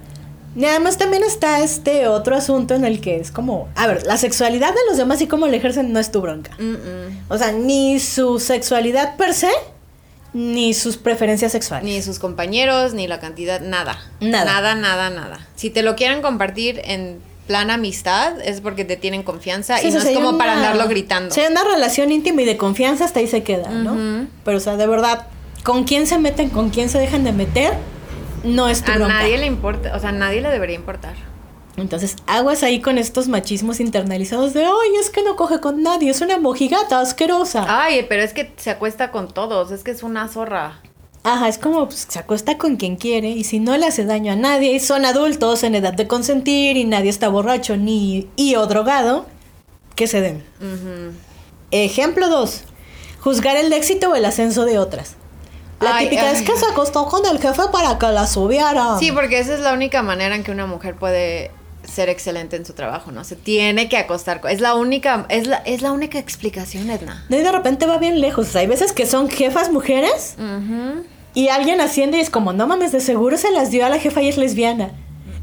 Y además también está este otro asunto en el que es como, a ver, la sexualidad de los demás y cómo la ejercen no es tu bronca. O sea, ni su sexualidad per se, ni sus preferencias sexuales. Ni sus compañeros, ni la cantidad, nada. Nada. Nada, nada, nada. Si te lo quieren compartir en plan amistad, es porque te tienen confianza Sí, y no es como para andarlo gritando. Hay una relación íntima y de confianza, hasta ahí se queda, ¿no? Pero, o sea, de verdad, con quién se meten, con quién se dejan de meter, no es tu A bronca. nadie le importa, o sea, a nadie le debería importar. Entonces, aguas ahí con estos machismos internalizados de, ay, es que no coge con nadie, es una mojigata asquerosa. Ay, pero es que se acuesta con todos, es que es una zorra. Ajá, es como pues, se acuesta con quien quiere y si no le hace daño a nadie y son adultos en edad de consentir y nadie está borracho ni y o drogado, que se den. Ejemplo 2. Juzgar el éxito o el ascenso de otras. La Ay, típica es que se acostó con el jefe para que la subiera. Sí, porque esa es la única manera en que una mujer puede ser excelente en su trabajo, ¿no? Se tiene que acostar. con- Es la única, es la, es la única explicación, Edna. Y de repente va bien lejos. Hay veces que son jefas mujeres y alguien asciende y es como, no mames, de seguro se las dio a la jefa y es lesbiana.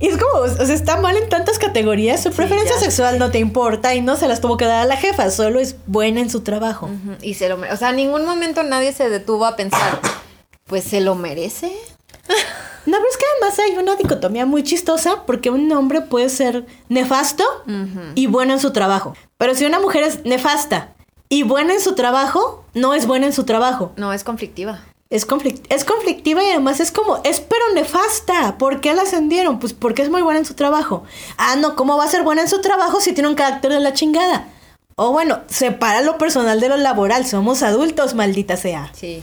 Y es como, o sea, está mal en tantas categorías. Su preferencia sexual no te importa y no se las tuvo que dar a la jefa, solo es buena en su trabajo. Y se lo O sea, en ningún momento nadie se detuvo a pensar, pues se lo merece. No, pero es que además hay una dicotomía muy chistosa porque un hombre puede ser nefasto y bueno en su trabajo. Pero si una mujer es nefasta y buena en su trabajo, no es buena en su trabajo. No, es conflictiva. Es, conflict- es conflictiva y además es como, es pero nefasta. ¿Por qué la ascendieron? Pues porque es muy buena en su trabajo. Ah, no, ¿cómo va a ser buena en su trabajo si tiene un carácter de la chingada? O bueno, separa lo personal de lo laboral. Somos adultos, maldita sea. Sí.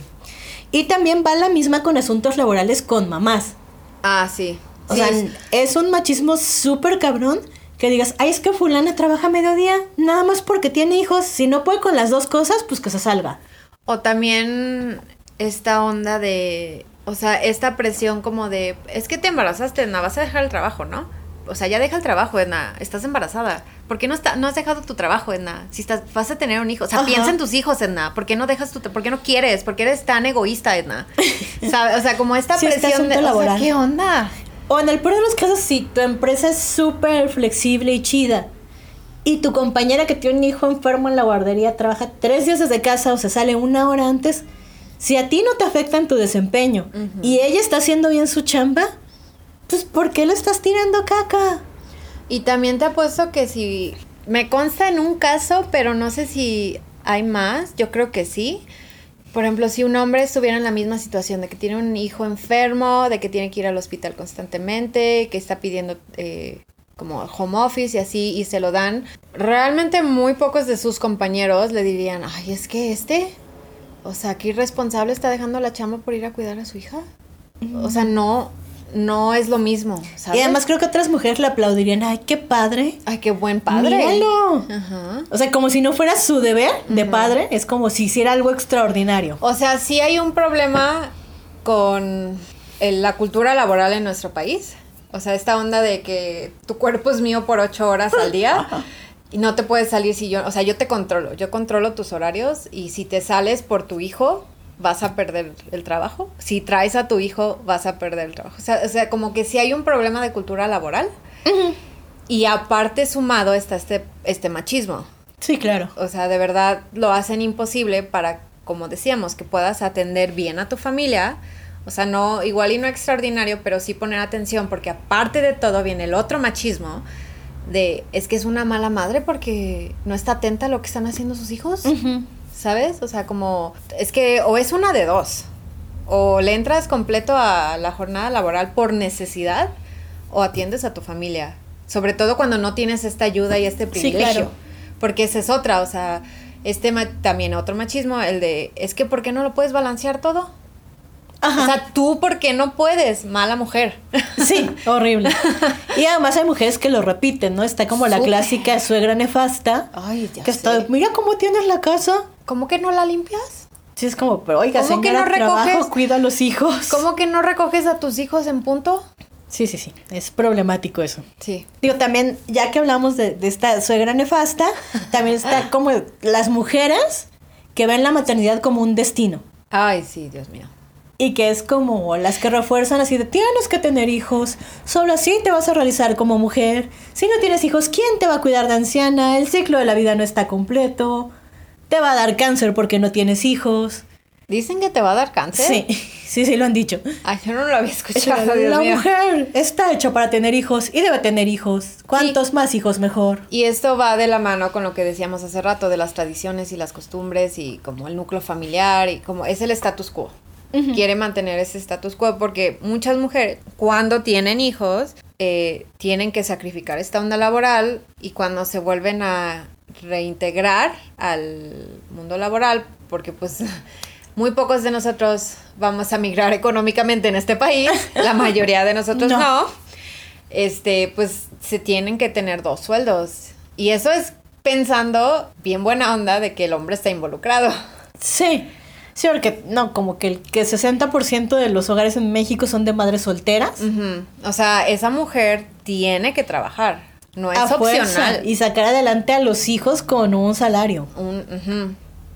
Y también va la misma con asuntos laborales con mamás. Ah, sí. O Sí, sea, es- un machismo súper cabrón que digas, ay, es que fulana trabaja mediodía, nada más porque tiene hijos. Si no puede con las dos cosas, pues que se salga. O también esta onda de, o sea, esta presión como de, es que te embarazaste, Edna, vas a dejar el trabajo, ¿no? O sea, ya deja el trabajo, Edna, estás embarazada. ¿Por qué no, está, no has dejado tu trabajo, Edna? Si estás, vas a tener un hijo. O sea, Ajá. piensa en tus hijos, Edna. ¿Por qué no dejas tu, por qué no quieres? ¿Por qué eres tan egoísta, Edna? ¿Sabe? O sea, como esta Sí, este presión de, asunto o sea, laboral. ¿qué onda? O en el peor de los casos, si tu empresa es súper flexible y chida, y tu compañera que tiene un hijo enfermo en la guardería trabaja tres días desde casa o se sale una hora antes, si a ti no te afecta en tu desempeño y ella está haciendo bien su chamba, pues ¿por qué le estás tirando caca? Y también te apuesto que si me consta en un caso, pero no sé si hay más, yo creo que sí. Por ejemplo, si un hombre estuviera en la misma situación de que tiene un hijo enfermo, de que tiene que ir al hospital constantemente, que está pidiendo eh, como home office y así, y se lo dan, realmente muy pocos de sus compañeros le dirían, ay, es que este, o sea, qué irresponsable está dejando la chamba por ir a cuidar a su hija. O sea, no, no es lo mismo, ¿sabes? Y además creo que otras mujeres le aplaudirían, ay, qué padre. Ay, qué buen padre. Míralo. Ajá. O sea, como si no fuera su deber de padre, es como si hiciera algo extraordinario. O sea, sí hay un problema con el- la cultura laboral en nuestro país. O sea, esta onda de que tu cuerpo es mío por ocho horas al día. Y no te puedes salir si yo, o sea, yo te controlo, yo controlo tus horarios y si te sales por tu hijo, vas a perder el trabajo. Si traes a tu hijo, vas a perder el trabajo. O sea, o sea como que si hay un problema de cultura laboral. Y aparte sumado está este, este machismo. Sí, claro. O sea, de verdad lo hacen imposible para, como decíamos, que puedas atender bien a tu familia. O sea, no, igual y no extraordinario, pero sí poner atención, porque aparte de todo viene el otro machismo de es que es una mala madre porque no está atenta a lo que están haciendo sus hijos. ¿Sabes? O sea, como es que o es una de dos. O le entras completo a la jornada laboral por necesidad o atiendes a tu familia. Sobre todo cuando no tienes esta ayuda y este privilegio. Porque esa es otra, o sea, este también otro machismo, el de, es que ¿por qué no lo puedes balancear todo? O sea, tú, ¿por qué no puedes? Mala mujer. Sí, horrible. Y además hay mujeres que lo repiten, ¿no? Está como la clásica suegra nefasta. Ay, ya que está, mira cómo tienes la casa. ¿Cómo que no la limpias? Sí, es como, pero oiga, ¿Cómo que no recoges, cuida a los hijos. ¿Cómo que no recoges a tus hijos en punto? Sí, sí, sí. Es problemático eso. Sí. Digo, también, ya que hablamos de, de esta suegra nefasta, también está como las mujeres que ven la maternidad como un destino. Ay, sí, Dios mío. Y que es como las que refuerzan así de tienes que tener hijos, solo así te vas a realizar como mujer. Si no tienes hijos, ¿quién te va a cuidar de anciana? El ciclo de la vida no está completo. Te va a dar cáncer porque no tienes hijos. ¿Dicen que te va a dar cáncer? Sí, sí, sí lo han dicho. Ay, yo no lo había escuchado. la mujer está hecha para tener hijos y debe tener hijos. Cuantos más hijos mejor. Y esto va de la mano con lo que decíamos hace rato de las tradiciones y las costumbres y como el núcleo familiar y como es el status quo quiere mantener ese status quo porque muchas mujeres cuando tienen hijos eh, tienen que sacrificar esta onda laboral y cuando se vuelven a reintegrar al mundo laboral porque pues muy pocos de nosotros vamos a migrar económicamente en este país, la mayoría de nosotros no. no. Este, pues se tienen que tener dos sueldos. Y eso es pensando bien buena onda de que el hombre está involucrado. Sí. Sí, porque no, como que el que 60% de los hogares en México son de madres solteras. O sea, esa mujer tiene que trabajar. No es opcional. y sacar adelante a los hijos con un salario.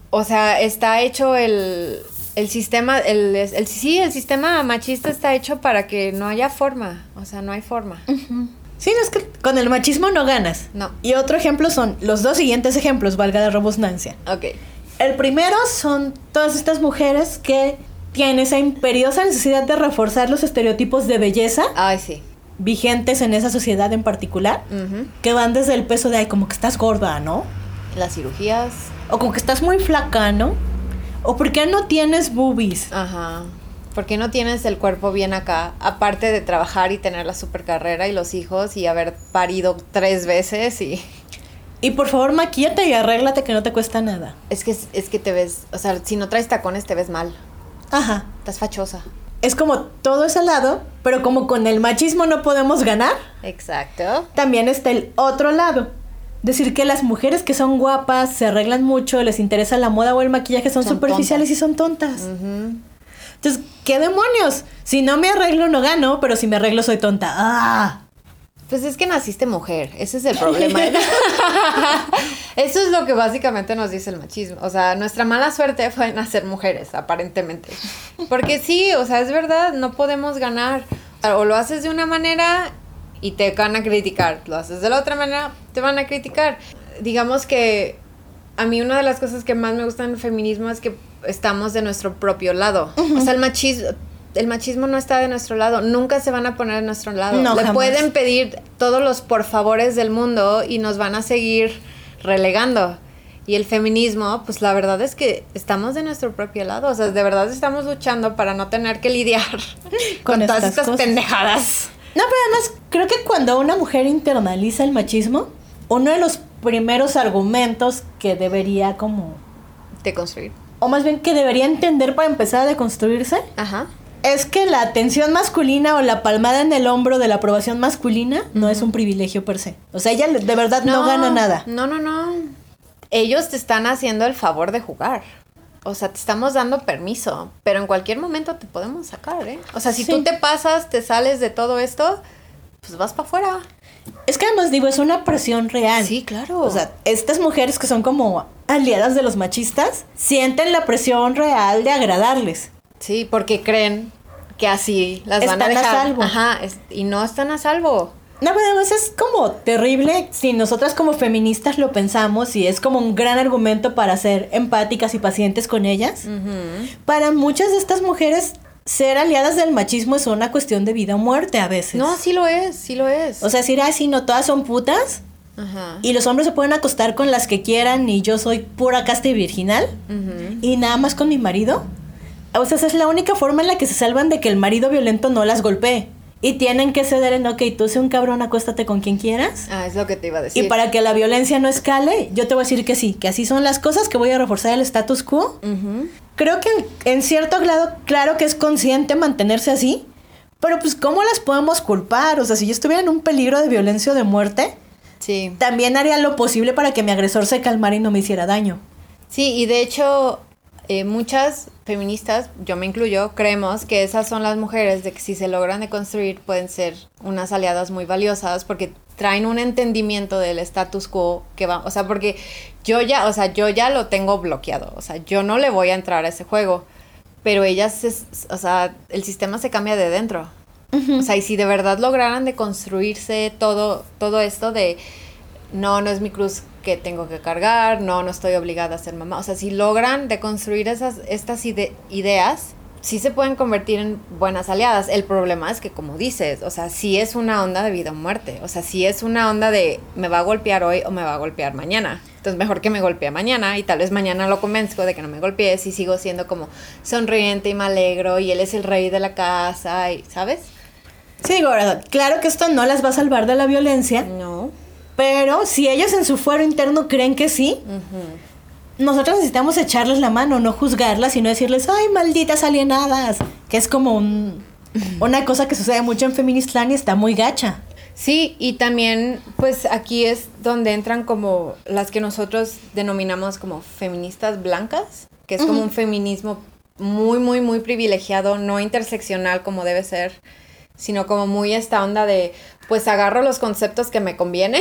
O sea, está hecho el, el sistema, el, el, sí, el sistema machista está hecho para que no haya forma. O sea, no hay forma. Sí, es que con el machismo no ganas. No. Y otro ejemplo son los dos siguientes ejemplos, valga la robusnancia. Ok. El primero son todas estas mujeres que tienen esa imperiosa necesidad de reforzar los estereotipos de belleza. Ay, sí. Vigentes en esa sociedad en particular. Que van desde el peso de, ay, como que estás gorda, ¿no? Las cirugías. O como que estás muy flaca, ¿no? O por qué no tienes boobies. Ajá. ¿Por qué no tienes el cuerpo bien acá? Aparte de trabajar y tener la super carrera y los hijos y haber parido tres veces y... Y por favor, maquíate y arréglate que no te cuesta nada. Es que, es que te ves, o sea, si no traes tacones te ves mal. Ajá. Estás fachosa. Es como todo ese lado, pero como con el machismo no podemos ganar. Exacto. También está el otro lado. Decir que las mujeres que son guapas, se arreglan mucho, les interesa la moda o el maquillaje, son, superficiales y son tontas. Entonces, ¿qué demonios? Si no me arreglo no gano, pero si me arreglo soy tonta. ¡Ah! Pues es que naciste mujer, ese es el problema. Eso es lo que básicamente nos dice el machismo. O sea, nuestra mala suerte fue nacer mujeres, aparentemente. Porque sí, o sea, es verdad, no podemos ganar. O lo haces de una manera y te van a criticar. Lo haces de la otra manera, te van a criticar. Digamos que a mí una de las cosas que más me gusta en el feminismo es que estamos de nuestro propio lado. O sea, el machismo el machismo no está de nuestro lado, nunca se van a poner de nuestro lado. No, Le pueden pedir todos los por favores del mundo y nos van a seguir relegando. Y el feminismo, pues la verdad es que estamos de nuestro propio lado, o sea, de verdad estamos luchando para no tener que lidiar con, todas estas, pendejadas. No, pero además creo que cuando una mujer internaliza el machismo, uno de los primeros argumentos que debería como... Deconstruir. O más bien que debería entender para empezar a deconstruirse. Ajá es que la atención masculina o la palmada en el hombro de la aprobación masculina no es un privilegio per se. O sea, ella de verdad no, gana nada. No, no, no. Ellos te están haciendo el favor de jugar. O sea, te estamos dando permiso, pero en cualquier momento te podemos sacar, ¿eh? O sea, si tú te pasas, te sales de todo esto, pues vas para afuera. Es que además digo, es una presión real. Sí, claro. O sea, estas mujeres que son como aliadas de los machistas sienten la presión real de agradarles. Sí, porque creen que así las van a Están a dejar. salvo. Ajá, es- y no están a salvo. No, pero además es como terrible si nosotras como feministas lo pensamos y es como un gran argumento para ser empáticas y pacientes con ellas. Para muchas de estas mujeres, ser aliadas del machismo es una cuestión de vida o muerte a veces. No, sí lo es, sí lo es. O sea, decir, ah, sí, no todas son putas Ajá. y los hombres se pueden acostar con las que quieran y yo soy pura casta y virginal y nada más con mi marido. O sea, esa es la única forma en la que se salvan de que el marido violento no las golpee. Y tienen que ceder en, ok, tú sé un cabrón, acuéstate con quien quieras. Ah, es lo que te iba a Y decir. para que la violencia no escale, yo te voy a decir que sí, que así son las cosas, que voy a reforzar el status quo. Ujú. Creo que en, en cierto grado, claro que es consciente mantenerse así, pero pues ¿cómo las podemos culpar? O sea, si yo estuviera en un peligro de violencia o de muerte, Sí. también haría lo posible para que mi agresor se calmara y no me hiciera daño. Sí, y de hecho, eh, muchas feministas, yo me incluyo, creemos que esas son las mujeres de que si se logran deconstruir pueden ser unas aliadas muy valiosas porque traen un entendimiento del status quo que va, o sea, porque yo ya, o sea, yo ya lo tengo bloqueado, o sea, yo no le voy a entrar a ese juego, pero ellas, es- o sea, el sistema se cambia de dentro. O sea, y si de verdad lograran deconstruirse todo, todo esto de no, no es mi cruz que tengo que cargar, no, no estoy obligada a ser mamá. O sea, si logran deconstruir esas, estas ide- ideas, sí se pueden convertir en buenas aliadas. El problema es que, como dices, o sea, sí es una onda de vida o muerte. O sea, sí es una onda de me va a golpear hoy o me va a golpear mañana. Entonces, mejor que me golpee mañana y tal vez mañana lo convenzco de que no me golpee si sigo siendo como sonriente y me alegro y él es el rey de la casa y, ¿sabes? Sí, digo, claro que esto no las va a salvar de la violencia, No. Pero si ellas en su fuero interno creen que sí, nosotros necesitamos echarles la mano, no juzgarlas, sino decirles, ay, malditas alienadas, que es como un- una cosa que sucede mucho en Feministland y está muy gacha. Sí, y también, pues aquí es donde entran como las que nosotros denominamos como feministas blancas, que es como un feminismo muy, muy, muy privilegiado, no interseccional como debe ser, sino como muy esta onda de, pues agarro los conceptos que me conviene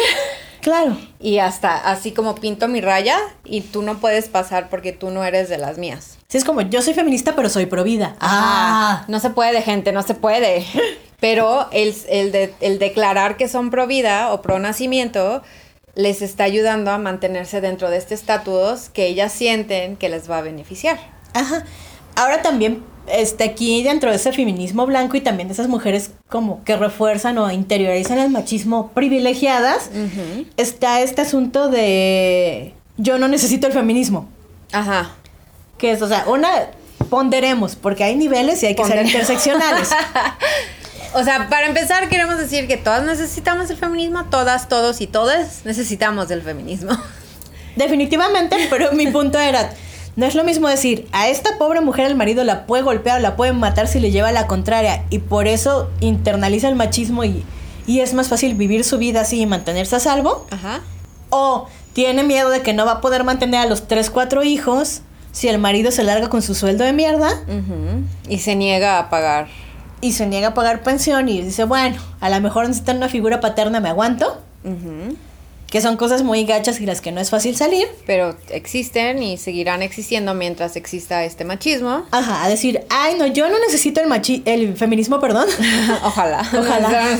Claro. y hasta así como pinto mi raya y tú no puedes pasar porque tú no eres de las mías. Sí, es como, yo soy feminista, pero soy pro vida. Ah, No se puede, gente, no se puede. Pero el, el, de- el declarar que son pro vida o pro nacimiento les está ayudando a mantenerse dentro de este estatus que ellas sienten que les va a beneficiar. Ajá. Ahora también, este, aquí dentro de ese feminismo blanco y también de esas mujeres como que refuerzan o interiorizan el machismo privilegiadas, está este asunto de yo no necesito el feminismo. Ajá. Que es, o sea, una, ponderemos, porque hay niveles y hay que ser interseccionales. O sea, para empezar queremos decir que todas necesitamos el feminismo, todas, todos y todas necesitamos del feminismo. Definitivamente, pero mi punto era, no es lo mismo decir, a esta pobre mujer el marido la puede golpear o la puede matar si le lleva la contraria y por eso internaliza el machismo y, y es más fácil vivir su vida así y mantenerse a salvo. Ajá. O tiene miedo de que no va a poder mantener a los 3, 4 hijos si el marido se larga con su sueldo de mierda. Y se niega a pagar. y se niega a pagar pensión y dice, bueno, a lo mejor necesitan una figura paterna, me aguanto. Ujú. Que son cosas muy gachas y las que no es fácil salir. Pero existen y seguirán existiendo mientras exista este machismo. Ajá, a decir, ay, no, yo no necesito el machi el feminismo, perdón. Ojalá. Ojalá.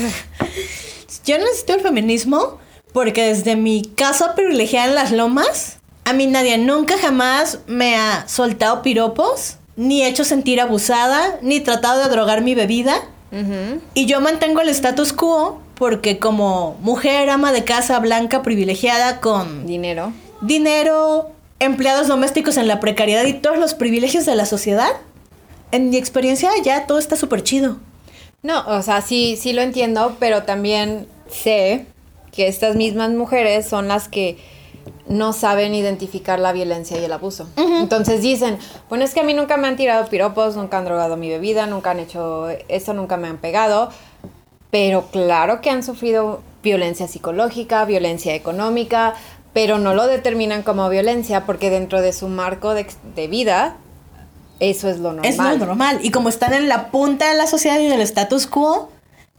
Yo no necesito el feminismo porque desde mi casa privilegiada en las lomas, a mí nadie nunca jamás me ha soltado piropos, ni hecho sentir abusada, ni tratado de drogar mi bebida. Y yo mantengo el status quo porque como mujer ama de casa blanca privilegiada con Dinero. dinero, empleados domésticos en la precariedad y todos los privilegios de la sociedad, en mi experiencia ya todo está súper chido. No, o sea, sí, sí lo entiendo, pero también sé que estas mismas mujeres son las que no saben identificar la violencia y el abuso. Entonces dicen, bueno, es que a mí nunca me han tirado piropos, nunca han drogado mi bebida, nunca han hecho eso, nunca me han pegado, pero claro que han sufrido violencia psicológica, violencia económica, pero no lo determinan como violencia porque dentro de su marco de, de vida, eso es lo normal. Es lo normal. Y como están en la punta de la sociedad y del status quo,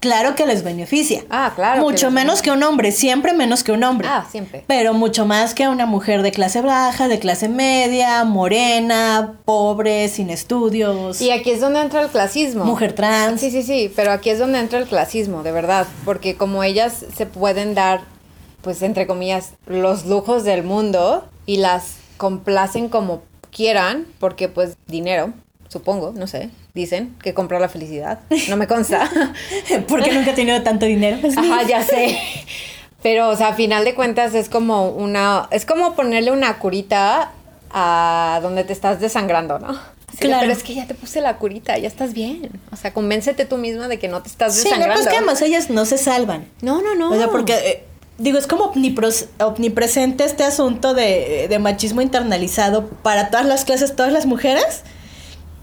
claro que les beneficia. Ah, claro. Mucho que- menos que un hombre, siempre menos que un hombre. Ah, siempre. Pero mucho más que a una mujer de clase baja, de clase media, morena, pobre, sin estudios, Y aquí es donde entra el clasismo. mujer trans. Sí, sí, sí, pero aquí es donde entra el clasismo, de verdad, porque como ellas se pueden dar, pues entre comillas, los lujos del mundo y las complacen como quieran, porque pues dinero, supongo, no sé, dicen que compra la felicidad, no me consta. Porque nunca he tenido tanto dinero. Pues, Ajá, ya sé. Pero, o sea, a final de cuentas es como una, es como ponerle una curita a donde te estás desangrando, ¿no? Así de, Claro. pero es que ya te puse la curita, ya estás bien. O sea, convéncete tú misma de que no te estás Sí, no, desangrando. pues que además ellas no se salvan. No, no, no. O sea, porque, eh, digo, es como omnipresente este asunto de, de machismo internalizado para todas las clases, todas las mujeres.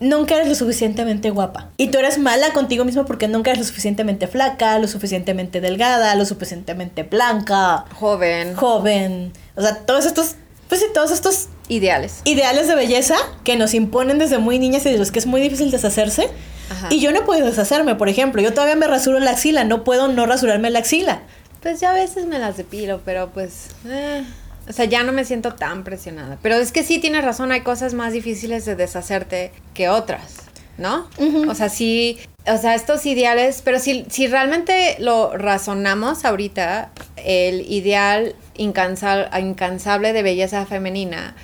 Nunca eres lo suficientemente guapa. Y tú eres mala contigo mismo porque nunca eres lo suficientemente flaca, lo suficientemente delgada, lo suficientemente blanca, Joven. joven. O sea, todos estos, pues sí, todos estos Ideales. ideales de belleza que nos imponen desde muy niñas y de los que es muy difícil deshacerse. Ajá. Y yo no puedo deshacerme, por ejemplo. Yo todavía me rasuro la axila, no puedo no rasurarme la axila. Pues ya a veces me las depilo, pero pues... eh, o sea, ya no me siento tan presionada. Pero es que sí tienes razón, hay cosas más difíciles de deshacerte que otras, ¿no? O sea, sí, o sea, estos ideales, pero si, si realmente lo razonamos ahorita, el ideal incansable, incansable de belleza femenina,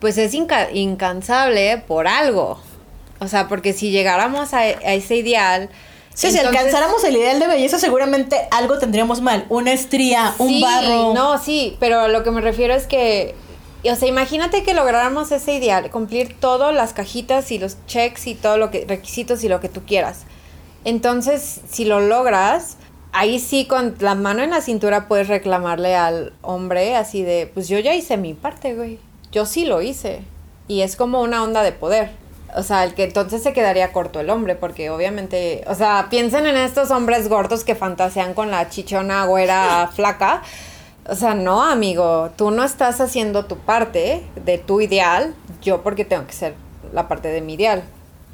pues es inca- incansable por algo. O sea, porque si llegáramos a, a ese ideal... Sí, si alcanzáramos el ideal de belleza, seguramente algo tendríamos mal. Una estría, un Sí, barro. No, sí, pero a lo que me refiero es que, o sea, imagínate que lográramos ese ideal, cumplir todas las cajitas y los checks y todo lo que, requisitos y lo que tú quieras. Entonces, si lo logras, ahí sí con la mano en la cintura puedes reclamarle al hombre así de, pues yo ya hice mi parte, güey. Yo sí lo hice. Y es como una onda de poder. O sea, el que entonces se quedaría corto el hombre, porque obviamente, o sea, piensen en estos hombres gordos que fantasean con la chichona güera flaca. O sea, no, amigo, tú no estás haciendo tu parte de tu ideal, yo porque tengo que ser la parte de mi ideal.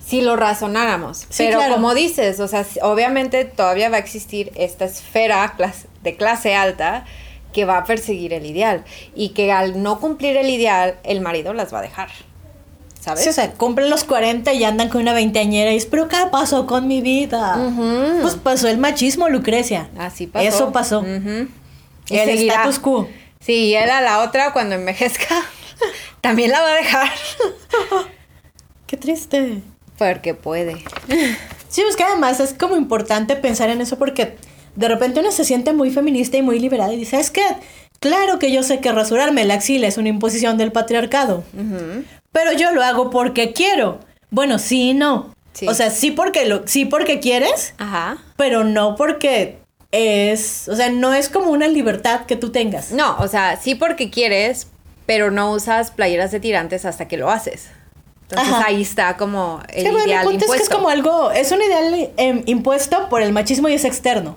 Si lo razonáramos. Sí, Pero claro. como dices, o sea, obviamente todavía va a existir esta esfera de clase alta que va a perseguir el ideal y que al no cumplir el ideal, el marido las va a dejar. ¿Sabes? Sí, o sea, cumplen los 40 y andan con una veinteañera y es, pero ¿qué pasó con mi vida? Pues pasó el machismo, Lucrecia. Así pasó. Eso pasó. Y El seguirá. status quo. Sí, y él a la otra, cuando envejezca, también la va a dejar. Qué triste. Porque puede. Sí, es que además es como importante pensar en eso porque de repente uno se siente muy feminista y muy liberal y dice, es que, claro que yo sé que rasurarme la axila es una imposición del patriarcado, pero yo lo hago porque quiero. Bueno, sí y no. Sí. O sea, sí porque, lo, sí porque quieres, Ajá. pero no porque es, o sea, no es como una libertad que tú tengas. No, o sea, sí porque quieres, pero no usas playeras de tirantes hasta que lo haces. Entonces Ajá. ahí está como el Sí, bueno, el ideal punto es que es como algo, es un ideal em, impuesto por el machismo y es externo.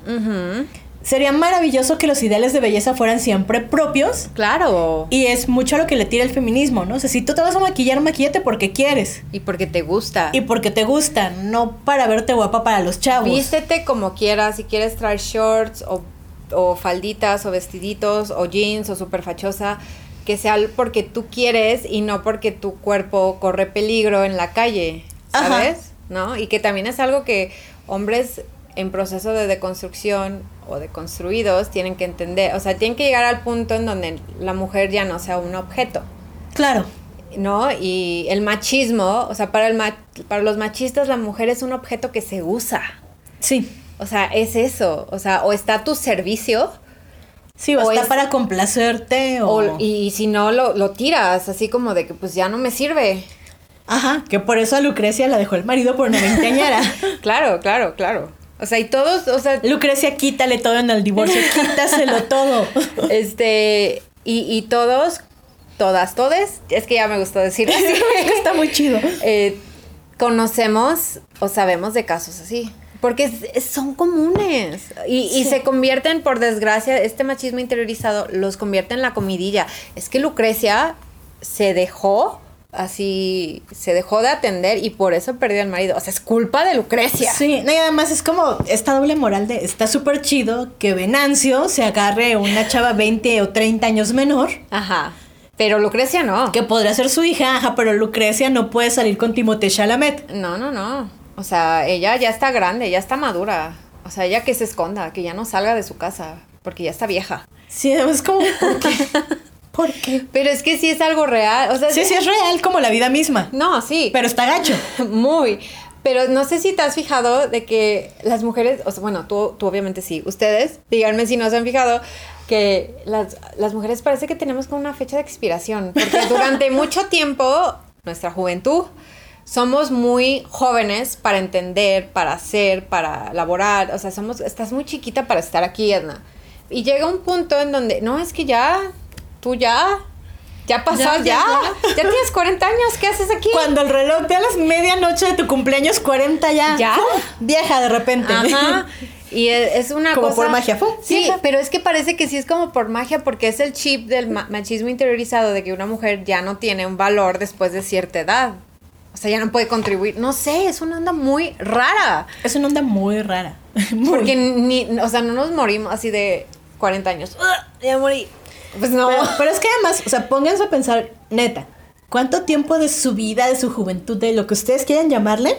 Sería maravilloso que los ideales de belleza fueran siempre propios Claro. Y es mucho a lo que le tira el feminismo, ¿no? O sea, si tú te vas a maquillar, maquillate porque quieres. Y porque te gusta. Y porque te gusta, no para verte guapa para los chavos. Vístete como quieras, si quieres traer shorts o, o falditas o vestiditos o jeans o super fachosa, que sea porque tú quieres y no porque tu cuerpo corre peligro en la calle, Ajá. ¿sabes? ¿No? Y que también es algo que hombres en proceso de deconstrucción o deconstruidos tienen que entender, o sea, tienen que llegar al punto en donde la mujer ya no sea un objeto. Claro. ¿no? Y el machismo, o sea, para, el ma- para los machistas la mujer es un objeto que se usa. Sí. O sea, es eso. O sea, o está a tu servicio, Sí, o, O está es- para complacerte o... o, y, si no, lo, lo tiras, así como de que pues ya no me sirve. Ajá, que por eso a Lucrecia la dejó el marido por una veinteañera. Claro, claro, claro. O sea, y todos, o sea, Lucrecia, quítale todo en el divorcio, quítaselo todo. este, y, y todos, todas, todes, es que ya me gustó decir así. Está muy chido. eh, conocemos o sabemos de casos así. Porque es- son comunes. Y, y se convierten, por desgracia, este machismo interiorizado los convierte en la comidilla. Es que Lucrecia se dejó así se dejó de atender y por eso perdió al marido. O sea, es culpa de Lucrecia. Sí, no, y además es como esta doble moral de está súper chido que Venancio se agarre una chava 20 o 30 años menor. Ajá. Pero Lucrecia no. Que podría ser su hija, ajá, pero Lucrecia no puede salir con Timothée Chalamet. No, no, no. O sea, ella ya está grande, ya está madura. O sea, ella que se esconda, que ya no salga de su casa, porque ya está vieja. Sí, es como, ¿por qué? ¿Por qué? Pero es que sí es algo real. O sea, Sí, sí es real como la vida misma. No, sí. Pero está gacho. Muy. Pero no sé si te has fijado de que las mujeres, o sea, bueno, tú, tú obviamente sí, ustedes, díganme si no se han fijado, que las, las mujeres parece que tenemos como una fecha de expiración, porque durante mucho tiempo, nuestra juventud, somos muy jóvenes para entender, para hacer, para laborar, o sea, somos, estás muy chiquita para estar aquí, Edna. Y llega un punto en donde, no, es que ya, tú ya, ya pasó, ya, Ya, ya, ya, tienes 40 años, ¿qué haces aquí? Cuando el reloj de a las medianoche de tu cumpleaños 40 ya. ¿Ya? Vieja de repente. Ajá. Y e- es una Como cosa. por magia, ¡fum! Sí, vieja. pero es que parece que sí es como por magia, porque es el chip del ma- machismo interiorizado de que una mujer ya no tiene un valor después de cierta edad. O sea, ya no puede contribuir. No sé, es una onda muy rara. Es una onda muy rara. Muy. Porque ni, o sea, no nos morimos así de 40 años. ¡Ugh! ya morí. Pues no. Pero, pero es que además, o sea, pónganse a pensar, neta, ¿cuánto tiempo de su vida, de su juventud, de lo que ustedes quieran llamarle,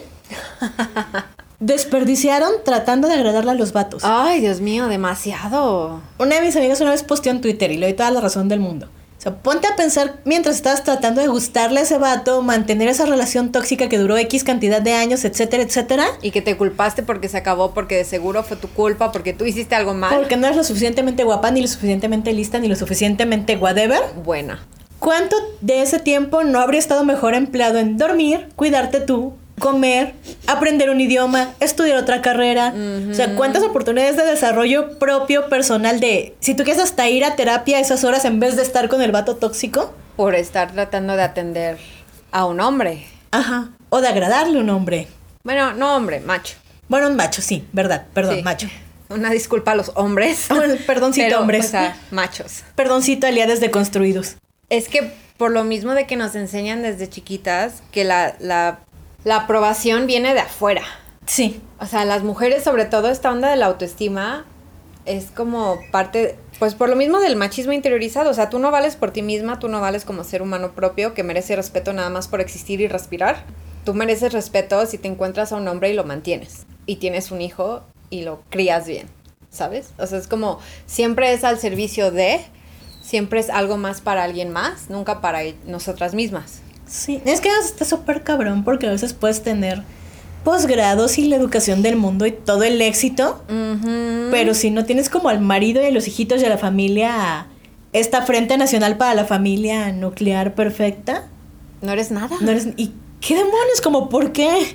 desperdiciaron tratando de agradarle a los vatos? Ay, Dios mío, demasiado. Una de mis amigas una vez posteó en Twitter y le doy toda la razón del mundo. Sea, ponte a pensar mientras estabas tratando de gustarle a ese vato, mantener esa relación tóxica que duró X cantidad de años, etcétera, etcétera. Y que te culpaste porque se acabó, porque de seguro fue tu culpa, porque tú hiciste algo mal. Porque no eres lo suficientemente guapa, ni lo suficientemente lista, ni lo suficientemente whatever. Buena. ¿Cuánto de ese tiempo no habría estado mejor empleado en dormir, cuidarte tú, comer, aprender un idioma, estudiar otra carrera? O sea, ¿cuántas oportunidades de desarrollo propio, personal de... Si tú quieres hasta ir a terapia esas horas en vez de estar con el vato tóxico? Por estar tratando de atender a un hombre. Ajá. O de agradarle a un hombre. Bueno, no hombre, macho. Bueno, un macho, sí, verdad, perdón, Sí. macho. Una disculpa a los hombres. Perdoncito, Pero, hombres. O sea, machos. Perdoncito, aliados deconstruidos. Es que por lo mismo de que nos enseñan desde chiquitas que la, la, la aprobación viene de afuera. Sí. O sea, las mujeres, sobre todo esta onda de la autoestima, es como parte, pues por lo mismo del machismo interiorizado. O sea, tú no vales por ti misma, tú no vales como ser humano propio que merece respeto nada más por existir y respirar. Tú mereces respeto si te encuentras a un hombre y lo mantienes. Y tienes un hijo y lo crías bien, ¿sabes? O sea, es como siempre es al servicio de, siempre es algo más para alguien más, nunca para nosotras mismas. Sí, es que está súper cabrón porque a veces puedes tener posgrados y la educación del mundo y todo el éxito, pero si no tienes como al marido y a los hijitos y a la familia, esta Frente Nacional para la Familia Nuclear Perfecta, no eres nada. no eres... ¿Y qué demonios? Como, ¿por qué?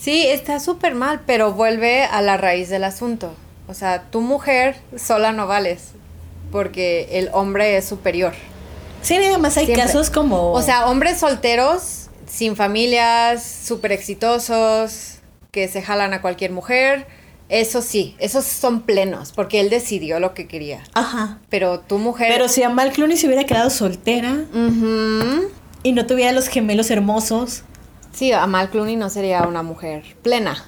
Sí, está súper mal, pero vuelve a la raíz del asunto. O sea, tu mujer sola no vales, porque el hombre es superior. Sí, nada más hay Siempre. casos como... O sea, hombres solteros, sin familias, súper exitosos, que se jalan a cualquier mujer, eso sí, esos son plenos, porque él decidió lo que quería. Ajá. Pero tu mujer... Pero si Amal Clooney se hubiera quedado soltera y no tuviera los gemelos hermosos... Sí, Amal Clooney no sería una mujer plena.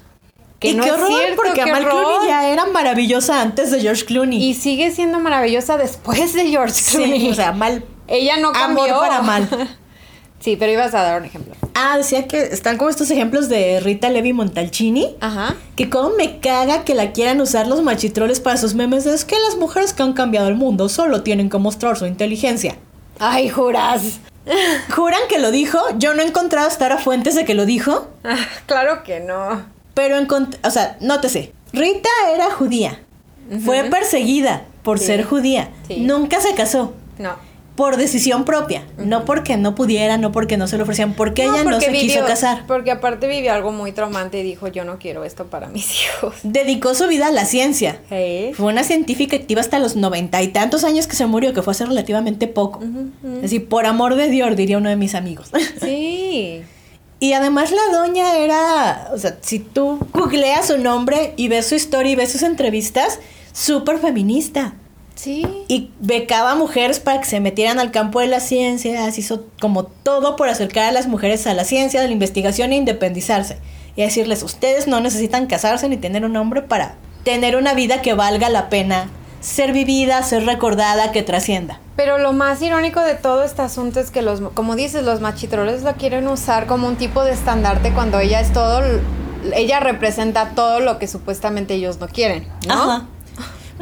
Que y no qué es horror, cierto, porque Amal horror. Clooney ya era maravillosa antes de George Clooney. Y sigue siendo maravillosa después de George Clooney. Sí, o sea, Amal Ella no Amor cambió. para mal. sí, pero ibas a dar un ejemplo. Ah, decía que están como estos ejemplos de Rita Levi Montalcini. Ajá. Que como me caga que la quieran usar los machitroles para sus memes. Es que las mujeres que han cambiado el mundo solo tienen que mostrar su inteligencia. Ay, juras. Juran que lo dijo. Yo no he encontrado hasta ahora fuentes de que lo dijo. Ah, claro que no. Pero encontré. O sea, nótese. Rita era judía. Fue perseguida por Sí. ser judía. Sí. Nunca se casó. No. Por decisión propia. No porque no pudiera, no porque no se lo ofrecían. Porque ella no se quiso casar. Porque aparte vivió algo muy traumante y dijo, yo no quiero esto para mis hijos. Dedicó su vida a la ciencia. Hey. Fue una científica activa hasta los noventa y tantos años que se murió, que fue hace relativamente poco. Así, por amor de Dios, diría uno de mis amigos. Sí. y además la doña era, o sea, si tú googleas su nombre y ves su historia y ves sus entrevistas, súper feminista. Sí. Y becaba a mujeres para que se metieran al campo de las ciencias, hizo como todo por acercar a las mujeres a la ciencia, a la investigación e independizarse. Y decirles, ustedes no necesitan casarse ni tener un hombre para tener una vida que valga la pena ser vivida, ser recordada, que trascienda. Pero lo más irónico de todo este asunto es que los, como dices, los machitroles lo quieren usar como un tipo de estandarte cuando ella es todo, ella representa todo lo que supuestamente ellos no quieren, ¿no? Ajá.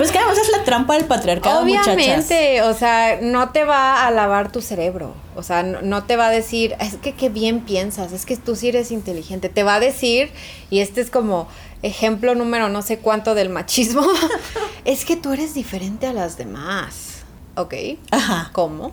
Pues que además es la trampa del patriarcado, Obviamente, o sea, no te va a lavar tu cerebro. O sea, no, te va a decir, es que qué bien piensas, es que tú sí eres inteligente. Te va a decir, y este es como ejemplo número no sé cuánto del machismo, es que tú eres diferente a las demás. ¿Ok? Ajá. ¿Cómo?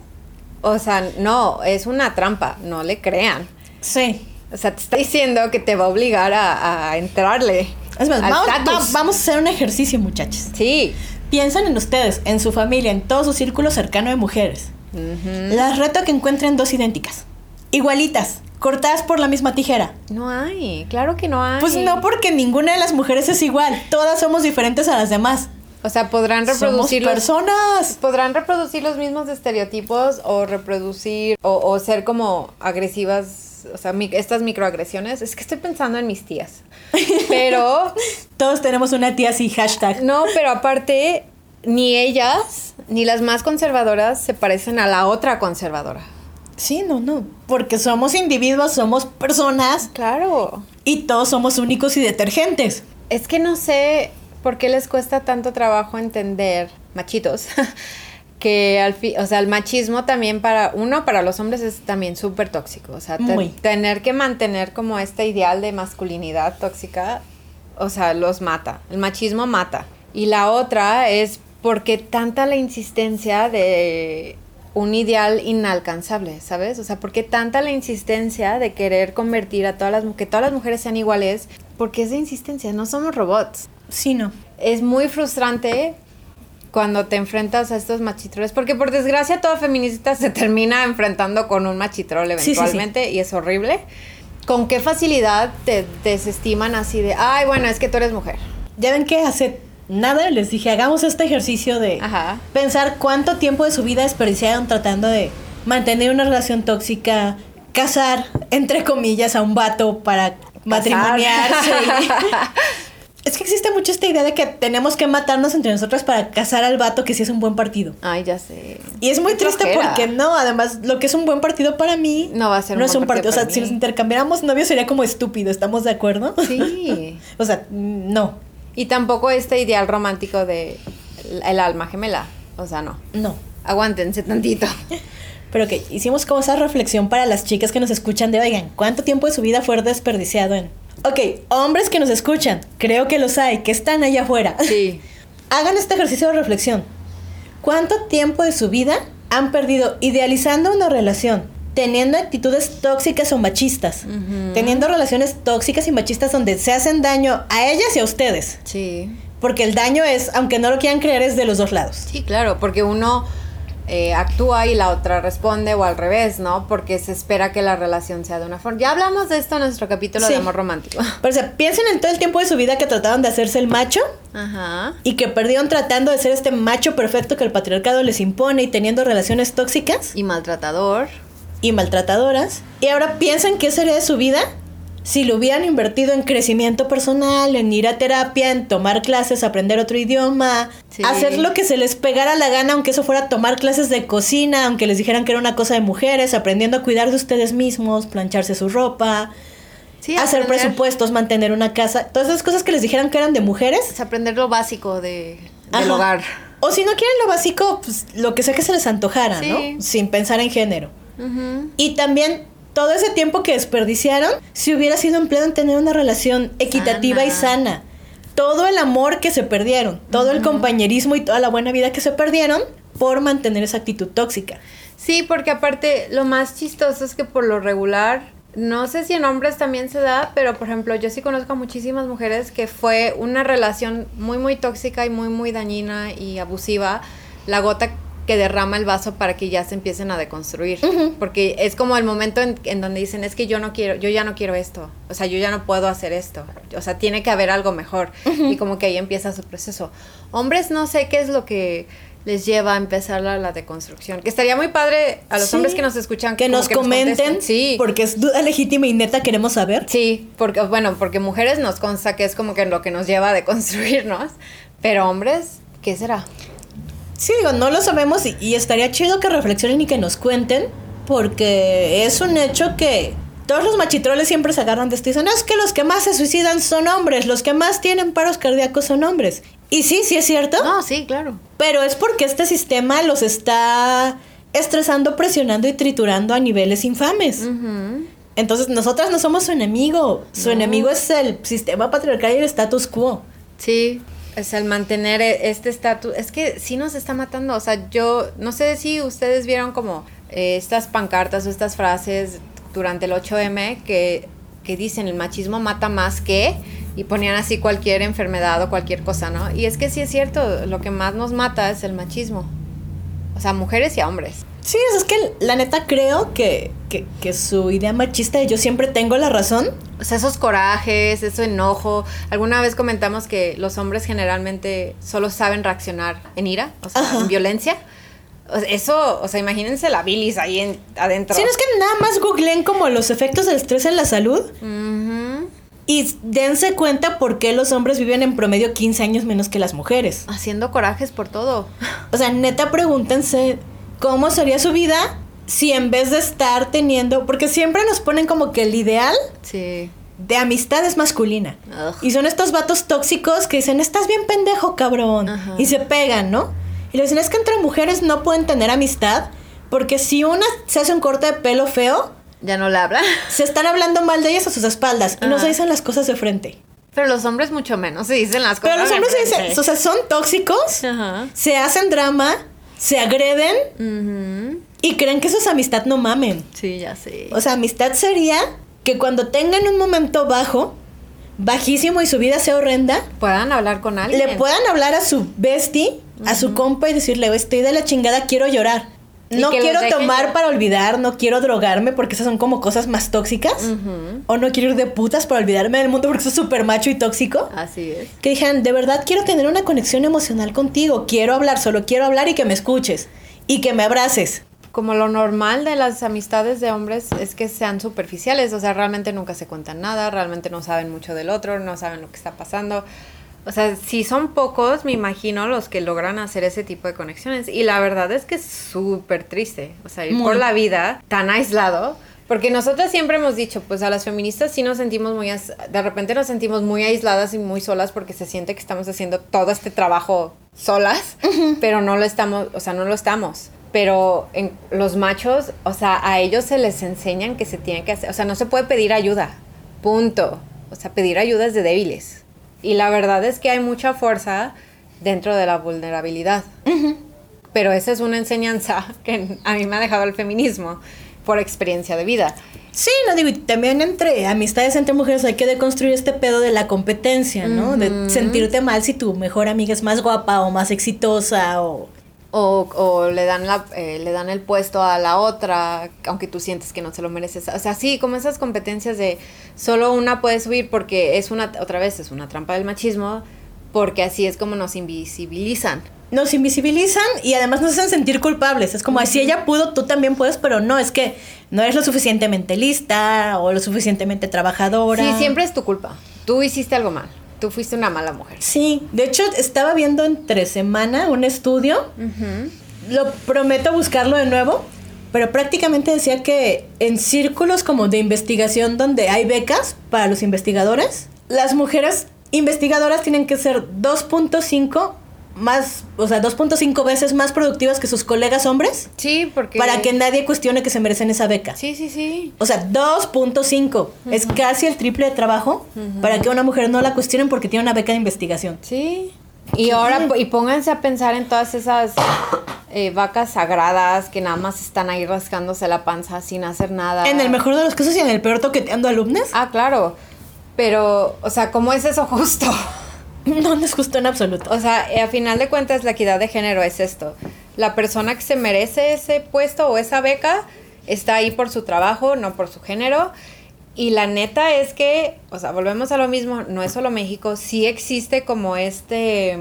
O sea, no, es una trampa, no le crean. Sí. O sea, te está diciendo que te va a obligar a entrarle. Es más, vamos, vamos, a hacer un ejercicio, muchachos. Sí. Piensan en ustedes, en su familia, en todo su círculo cercano de mujeres. Las reto a que encuentren dos idénticas. Igualitas, cortadas por la misma tijera. No hay, claro que no hay. Pues no, porque ninguna de las mujeres es igual. Todas somos diferentes a las demás. O sea, podrán reproducir Somos personas. podrán reproducir los mismos estereotipos o reproducir o, o ser como agresivas o sea, estas microagresiones, es que estoy pensando en mis tías. Pero... Todos tenemos una tía así, hashtag. No, pero aparte, ni ellas, ni las más conservadoras se parecen a la otra conservadora. Sí, no, no. Porque somos individuos, somos personas. Claro. Y todos somos únicos y detergentes. Es que no sé por qué les cuesta tanto trabajo entender, machitos, que al fin, o sea, el machismo también para uno, para los hombres es también súper tóxico, o sea, tener que mantener como este ideal de masculinidad tóxica, o sea, los mata, el machismo mata. Y la otra es porque tanta la insistencia de un ideal inalcanzable, ¿sabes? O sea, porque tanta la insistencia de querer convertir a todas las que todas las mujeres sean iguales, porque es de insistencia, no somos robots. Sí, no. Es muy frustrante cuando te enfrentas a estos machitroles, porque por desgracia todo feminista se termina enfrentando con un machitrol eventualmente y es horrible. ¿Con qué facilidad te desestiman así de, ay, bueno, es que tú eres mujer? Ya ven que hace nada les dije, hagamos este ejercicio de pensar cuánto tiempo de su vida desperdiciaron tratando de mantener una relación tóxica, casar, entre comillas, a un vato para matrimoniarse. Es que existe mucho esta idea de que tenemos que matarnos entre nosotros para casar al vato que sí es un buen partido. Ay, ya sé. Y es muy triste porque no, además, lo que es un buen partido para mí no va a ser no es un partido. o sea, si nos intercambiáramos novios sería como estúpido, ¿estamos de acuerdo? Sí. o sea, no. Y tampoco este ideal romántico de el alma gemela. O sea, no. No. Aguántense tantito. Pero que hicimos como esa reflexión para las chicas que nos escuchan de, oigan, ¿cuánto tiempo de su vida fue desperdiciado en Ok, hombres que nos escuchan, creo que los hay, que están allá afuera. Sí. Hagan este ejercicio de reflexión. ¿Cuánto tiempo de su vida han perdido idealizando una relación? Teniendo actitudes tóxicas o machistas. Teniendo relaciones tóxicas y machistas donde se hacen daño a ellas y a ustedes. Sí. Porque el daño es, aunque no lo quieran creer, es de los dos lados. Sí, claro, porque uno eh, actúa y la otra responde o al revés, ¿no? Porque se espera que la relación sea de una forma. Ya hablamos de esto en nuestro capítulo de amor romántico. Pero o sea, piensen en todo el tiempo de su vida que trataron de hacerse el macho Ajá. y que perdieron tratando de ser este macho perfecto que el patriarcado les impone y teniendo relaciones tóxicas. Y maltratador. Y maltratadoras. Y ahora piensen qué sería de su vida si lo hubieran invertido en crecimiento personal, en ir a terapia, en tomar clases, aprender otro idioma, hacer lo que se les pegara la gana, aunque eso fuera tomar clases de cocina, aunque les dijeran que era una cosa de mujeres, aprendiendo a cuidar de ustedes mismos, plancharse su ropa, hacer presupuestos, mantener una casa, todas esas cosas que les dijeran que eran de mujeres. aprender lo básico de, del hogar. O si no quieren lo básico, pues lo que sea que se les antojara, ¿no? Sin pensar en género. Y también todo ese tiempo que desperdiciaron, si hubiera sido empleado en tener una relación equitativa y sana. Todo el amor que se perdieron, todo el compañerismo y toda la buena vida que se perdieron por mantener esa actitud tóxica. Sí, porque aparte lo más chistoso es que por lo regular, no sé si en hombres también se da, pero por ejemplo yo sí conozco a muchísimas mujeres que fue una relación muy muy tóxica y muy muy dañina y abusiva, la gota que derrama el vaso para que ya se empiecen a deconstruir. Porque es como el momento en, donde dicen, es que yo no quiero, yo ya no quiero esto. O sea, yo ya no puedo hacer esto. O sea, tiene que haber algo mejor. Y como que ahí empieza su proceso. Hombres no sé qué es lo que les lleva a empezar la, la deconstrucción. Que estaría muy padre a los Sí. hombres que nos escuchan. Que nos contesten. comenten. sí. Porque es duda legítima y neta queremos saber. Sí, porque, bueno, porque mujeres nos consta que es como que lo que nos lleva a deconstruirnos. Pero hombres, ¿qué será? Sí, digo, no lo sabemos y, y estaría chido que reflexionen y que nos cuenten, porque es un hecho que todos los machitroles siempre se agarran de esto y dicen, "No, es que los que más se suicidan son hombres, los que más tienen paros cardíacos son hombres. Y sí, sí es cierto, No, sí, claro. pero es porque este sistema los está estresando, presionando y triturando a niveles infames. Entonces, nosotras no somos su enemigo, su No. enemigo es el sistema patriarcal y el status quo. Sí, es el mantener e- este estatus. Es que sí nos está matando. O sea, yo no sé si ustedes vieron como eh, estas pancartas o estas frases durante el 8M que, que dicen el machismo mata más que y ponían así cualquier enfermedad o cualquier cosa, ¿no? Y es que sí es cierto, lo que más nos mata es el machismo. O sea, mujeres y hombres. Sí, es que la neta creo que, que, que su idea machista de yo siempre tengo la razón. O sea, esos corajes, ese enojo. Alguna vez comentamos que los hombres generalmente solo saben reaccionar en ira, o sea, Ajá. en violencia. Eso, o sea, imagínense la bilis ahí en- adentro. Si no es que nada más googleen como los efectos del estrés en la salud y dense cuenta por qué los hombres viven en promedio 15 años menos que las mujeres. Haciendo corajes por todo. O sea, neta pregúntense cómo sería su vida si en vez de estar teniendo, porque siempre nos ponen como que el ideal Sí. de amistad es masculina. Ugh. Y son estos vatos tóxicos que dicen, estás bien pendejo, cabrón. Ajá. Y se pegan, ¿no? Y le dicen, es que entre mujeres no pueden tener amistad, porque si una se hace un corte de pelo feo, Ya no le habla. se están hablando mal de ellas a sus espaldas y no se dicen las cosas de frente. Pero los hombres mucho menos se dicen las cosas. Pero los hombres se dicen, o sea, son tóxicos, Ajá. se hacen drama, se agreden y creen que eso es amistad, no mamen. Sí, ya sé. O sea, amistad sería que cuando tengan un momento bajo, bajísimo y su vida sea horrenda, Puedan hablar con alguien. le puedan hablar a su bestie, a su compa y decirle, estoy de la chingada, quiero llorar. No quiero tomar para olvidar, no quiero drogarme porque esas son como cosas más tóxicas. O no quiero ir de putas para olvidarme del mundo porque es súper macho y tóxico. Así es. Que dijeran, de verdad quiero tener una conexión emocional contigo, quiero hablar, solo quiero hablar y que me escuches y que me abraces. como lo normal de las amistades de hombres es que sean superficiales, o sea, realmente nunca se cuentan nada, realmente no saben mucho del otro, no saben lo que está pasando. O sea, si son pocos, me imagino los que logran hacer ese tipo de conexiones. Y la verdad es que es súper triste, o sea, ir Muy. por la vida tan aislado. Porque nosotras siempre hemos dicho, pues a las feministas sí nos sentimos muy, de repente nos sentimos muy aisladas y muy solas porque se siente que estamos haciendo todo este trabajo solas, pero no lo estamos, o sea, no lo estamos. Pero en los machos, o sea, a ellos se les enseñan que se tiene que hacer, o sea, no se puede pedir ayuda, punto. O sea, pedir ayuda es de débiles. Y la verdad es que hay mucha fuerza dentro de la vulnerabilidad. Pero esa es una enseñanza que a mí me ha dejado el feminismo por experiencia de vida. Sí, no digo, también entre amistades entre mujeres hay que deconstruir este pedo de la competencia, ¿no? De sentirte mal si tu mejor amiga es más guapa o más exitosa o... O, o le, dan la, eh, le dan el puesto a la otra, aunque tú sientes que no se lo mereces. O sea, sí, como esas competencias de solo una puede subir porque es una, otra vez, es una trampa del machismo, porque así es como nos invisibilizan. Nos invisibilizan y además nos hacen sentir culpables. Es como, "Ay, si ella pudo, tú también puedes, pero no, es que no eres lo suficientemente lista o lo suficientemente trabajadora. Sí, siempre es tu culpa. Tú hiciste algo mal. Tú fuiste una mala mujer. Sí, de hecho estaba viendo entre semana un estudio Lo prometo buscarlo de nuevo, pero prácticamente decía que en círculos como de investigación donde hay becas para los investigadores, las mujeres investigadoras tienen que ser 2.5 más, o sea, 2.5 veces más productivas que sus colegas hombres Sí, porque... para que nadie cuestione que se merecen esa beca. Sí, sí, sí. O sea, 2.5 es casi el triple de trabajo para que una mujer no la cuestionen porque tiene una beca de investigación. Sí. Y ahora, y pónganse a pensar en todas esas eh, vacas sagradas que nada más están ahí rascándose la panza sin hacer nada. En el mejor de los casos y en el peor toqueteando alumnos, Ah, claro. Pero, o sea, ¿cómo es eso justo? no nos gustó en absoluto. O sea, eh, a final de cuentas, la equidad de género es esto. La persona que se merece ese puesto o esa beca está ahí por su trabajo, no por su género. Y la neta es que, o sea, volvemos a lo mismo, no es solo México, sí existe como este,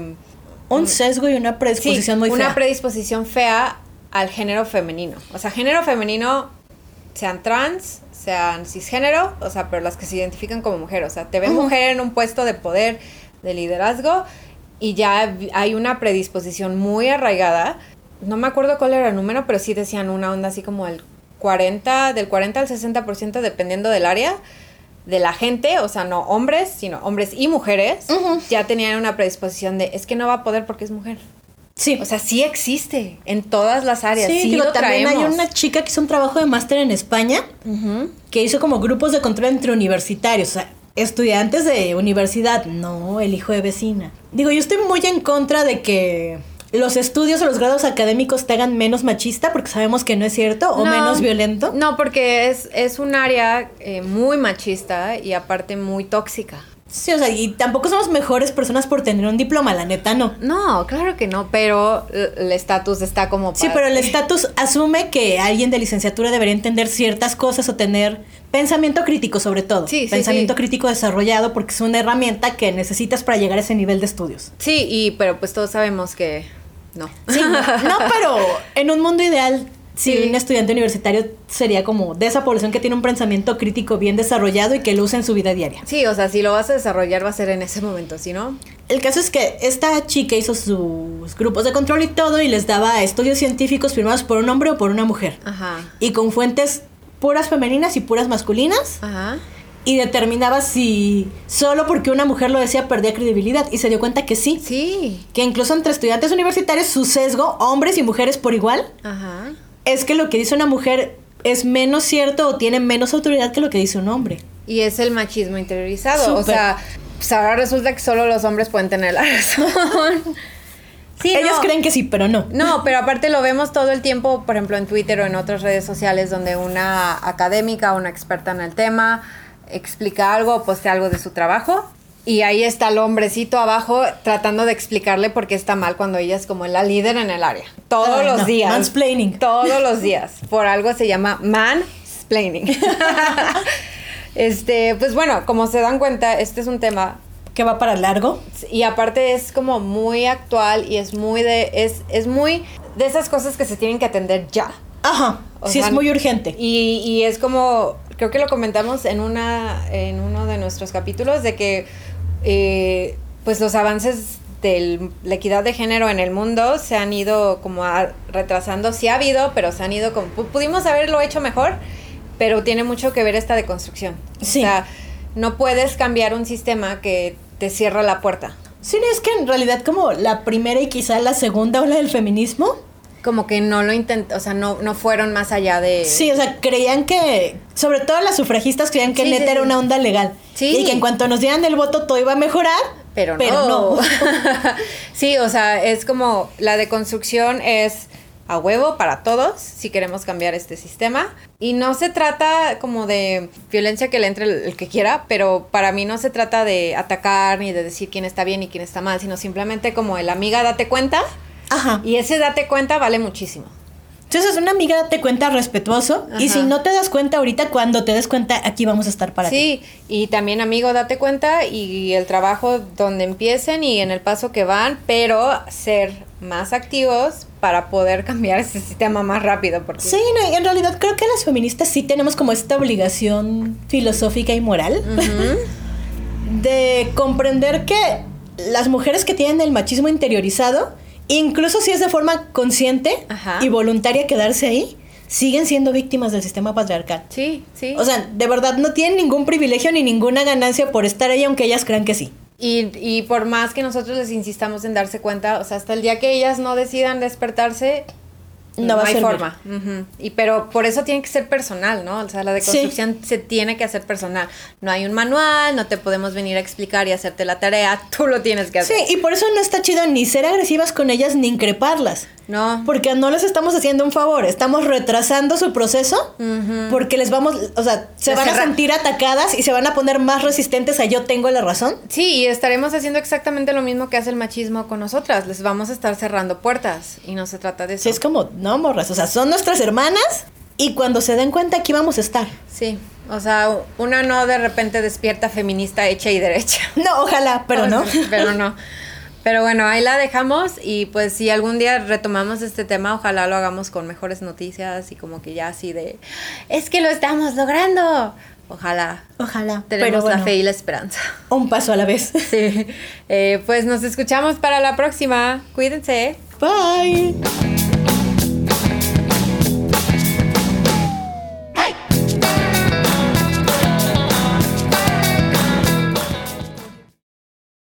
Un sesgo y una predisposición muy fea. Una predisposición fea al género femenino. O sea, género femenino, sean trans, sean cisgénero, o sea, pero las que se identifican como mujer. O sea, te ven mujer en un puesto de poder, de liderazgo, y ya hay una predisposición muy arraigada. No me acuerdo cuál era el número, pero sí decían una onda así como el 40, del 40 al 60% dependiendo del área de la gente, o sea, no hombres, sino hombres y mujeres, ya tenían una predisposición de es que no va a poder porque es mujer. Sí. O sea, sí existe en todas las áreas. Sí, sí también hay una chica que hizo un trabajo de máster en España que hizo como grupos de control entre universitarios, o sea, estudiantes de universidad, no el hijo de vecina. Digo, yo estoy muy en contra de que los estudios o los grados académicos te hagan menos machista, porque sabemos que no es cierto, o menos violento. No, porque es, es un área eh, muy machista y aparte muy tóxica. Sí, o sea, y tampoco somos mejores personas por tener un diploma, la neta, no. No, claro que no, pero el estatus está como... Sí, pero el estatus asume que alguien de licenciatura debería entender ciertas cosas o tener pensamiento crítico sobre todo. Sí, pensamiento crítico desarrollado porque es una herramienta que necesitas para llegar a ese nivel de estudios. Sí, y pero pues todos sabemos que no. Sí, no, pero en un mundo ideal, si un estudiante universitario sería como de esa población que tiene un pensamiento crítico bien desarrollado y que lo usa en su vida diaria. Sí, o sea, si lo vas a desarrollar va a ser en ese momento, ¿sí no? El caso es que esta chica hizo sus grupos de control y todo y les daba estudios científicos firmados por un hombre o por una mujer. Ajá. Y con fuentes puras femeninas y puras masculinas. Ajá y determinaba si solo porque una mujer lo decía perdía credibilidad y se dio cuenta que sí. Sí. Que incluso entre estudiantes universitarios su sesgo, hombres y mujeres por igual, Ajá. Es que lo que dice una mujer es menos cierto o tiene menos autoridad que lo que dice un hombre. Y es el machismo interiorizado. O sea, pues ahora resulta que solo los hombres pueden tener la razón. Sí, Ellos creen que sí, pero no. No, pero aparte lo vemos todo el tiempo, por ejemplo, en Twitter o en otras redes sociales donde una académica, una experta en el tema, explica algo, postea algo de su trabajo. Y ahí está el hombrecito abajo tratando de explicarle por qué está mal cuando ella es como la líder en el área. Todos los días. Mansplaining. Todos los días. Por algo se llama mansplaining. este, pues bueno, como se dan cuenta, este es un tema que va para largo. Y aparte es como muy actual y es muy de es es muy de esas cosas que se tienen que atender ya. Ajá. sí, es muy urgente. Y, y es como creo que lo comentamos en, una, en uno de nuestros capítulos, de que eh, pues los avances de la equidad de género en el mundo se han ido como retrasando, sí ha habido, pero se han ido como, pudimos haberlo hecho mejor, pero tiene mucho que ver esta deconstrucción. Sí. O sea, no puedes cambiar un sistema que te cierra la puerta. Sí, es que en realidad como la primera y quizá la segunda ola del feminismo como que no lo intentó, o sea, no, no fueron más allá de... Sí, o sea, creían que, sobre todo las sufragistas creían que neta era una onda legal. Sí. Y que en cuanto nos dieran el voto todo iba a mejorar. Pero no. Pero no. sí, o sea, es como la deconstrucción es a huevo para todos si queremos cambiar este sistema. Y no se trata como de violencia que le entre el, el, que quiera, pero para mí no se trata de atacar ni de decir quién está bien y quién está mal, sino simplemente como el amiga date cuenta Ajá. Y ese date cuenta vale muchísimo. Entonces, una amiga date cuenta respetuoso. Y si no te das cuenta ahorita, cuando te des cuenta, aquí vamos a estar para ti. Sí, y también, amigo, date cuenta y el trabajo donde empiecen y en el paso que van, pero ser más activos para poder cambiar ese sistema más rápido. Porque... Sí, no, en realidad creo que las feministas sí tenemos como esta obligación filosófica y moral de comprender que las mujeres que tienen el machismo interiorizado incluso si es de forma consciente y voluntaria quedarse ahí, siguen siendo víctimas del sistema patriarcal. Sí, sí. O sea, de verdad no tienen ningún privilegio ni ninguna ganancia por estar ahí, aunque ellas crean que sí. Y, y por más que nosotros les insistamos en darse cuenta, o sea, hasta el día que ellas no decidan despertarse, no, va hay a forma. Y pero por eso tiene que ser personal, ¿no? O sea, la deconstrucción se tiene que hacer personal. No hay un manual, no te podemos venir a explicar y hacerte la tarea, tú lo tienes que hacer. Sí, y por eso no está chido ni ser agresivas con ellas ni increparlas. No. Porque no les estamos haciendo un favor, estamos retrasando su proceso porque les vamos, o sea, se van a sentir atacadas y se van a poner más resistentes a yo tengo la razón. Sí, y estaremos haciendo exactamente lo mismo que hace el machismo con nosotras, les vamos a estar cerrando puertas y no se trata de eso. Sí, es como, no, morras, o sea, son nuestras hermanas y cuando se den cuenta aquí vamos a estar. Sí, o sea, una no de repente despierta feminista hecha y derecha. No, ojalá, pero no. pero no. Pero bueno, ahí la dejamos y pues si algún día retomamos este tema, ojalá lo hagamos con mejores noticias y como que ya así de, es que lo estamos logrando. Ojalá. Ojalá. Tenemos la fe y la esperanza. Un paso a la vez. Sí. Eh, pues nos escuchamos para la próxima. Cuídense. Bye.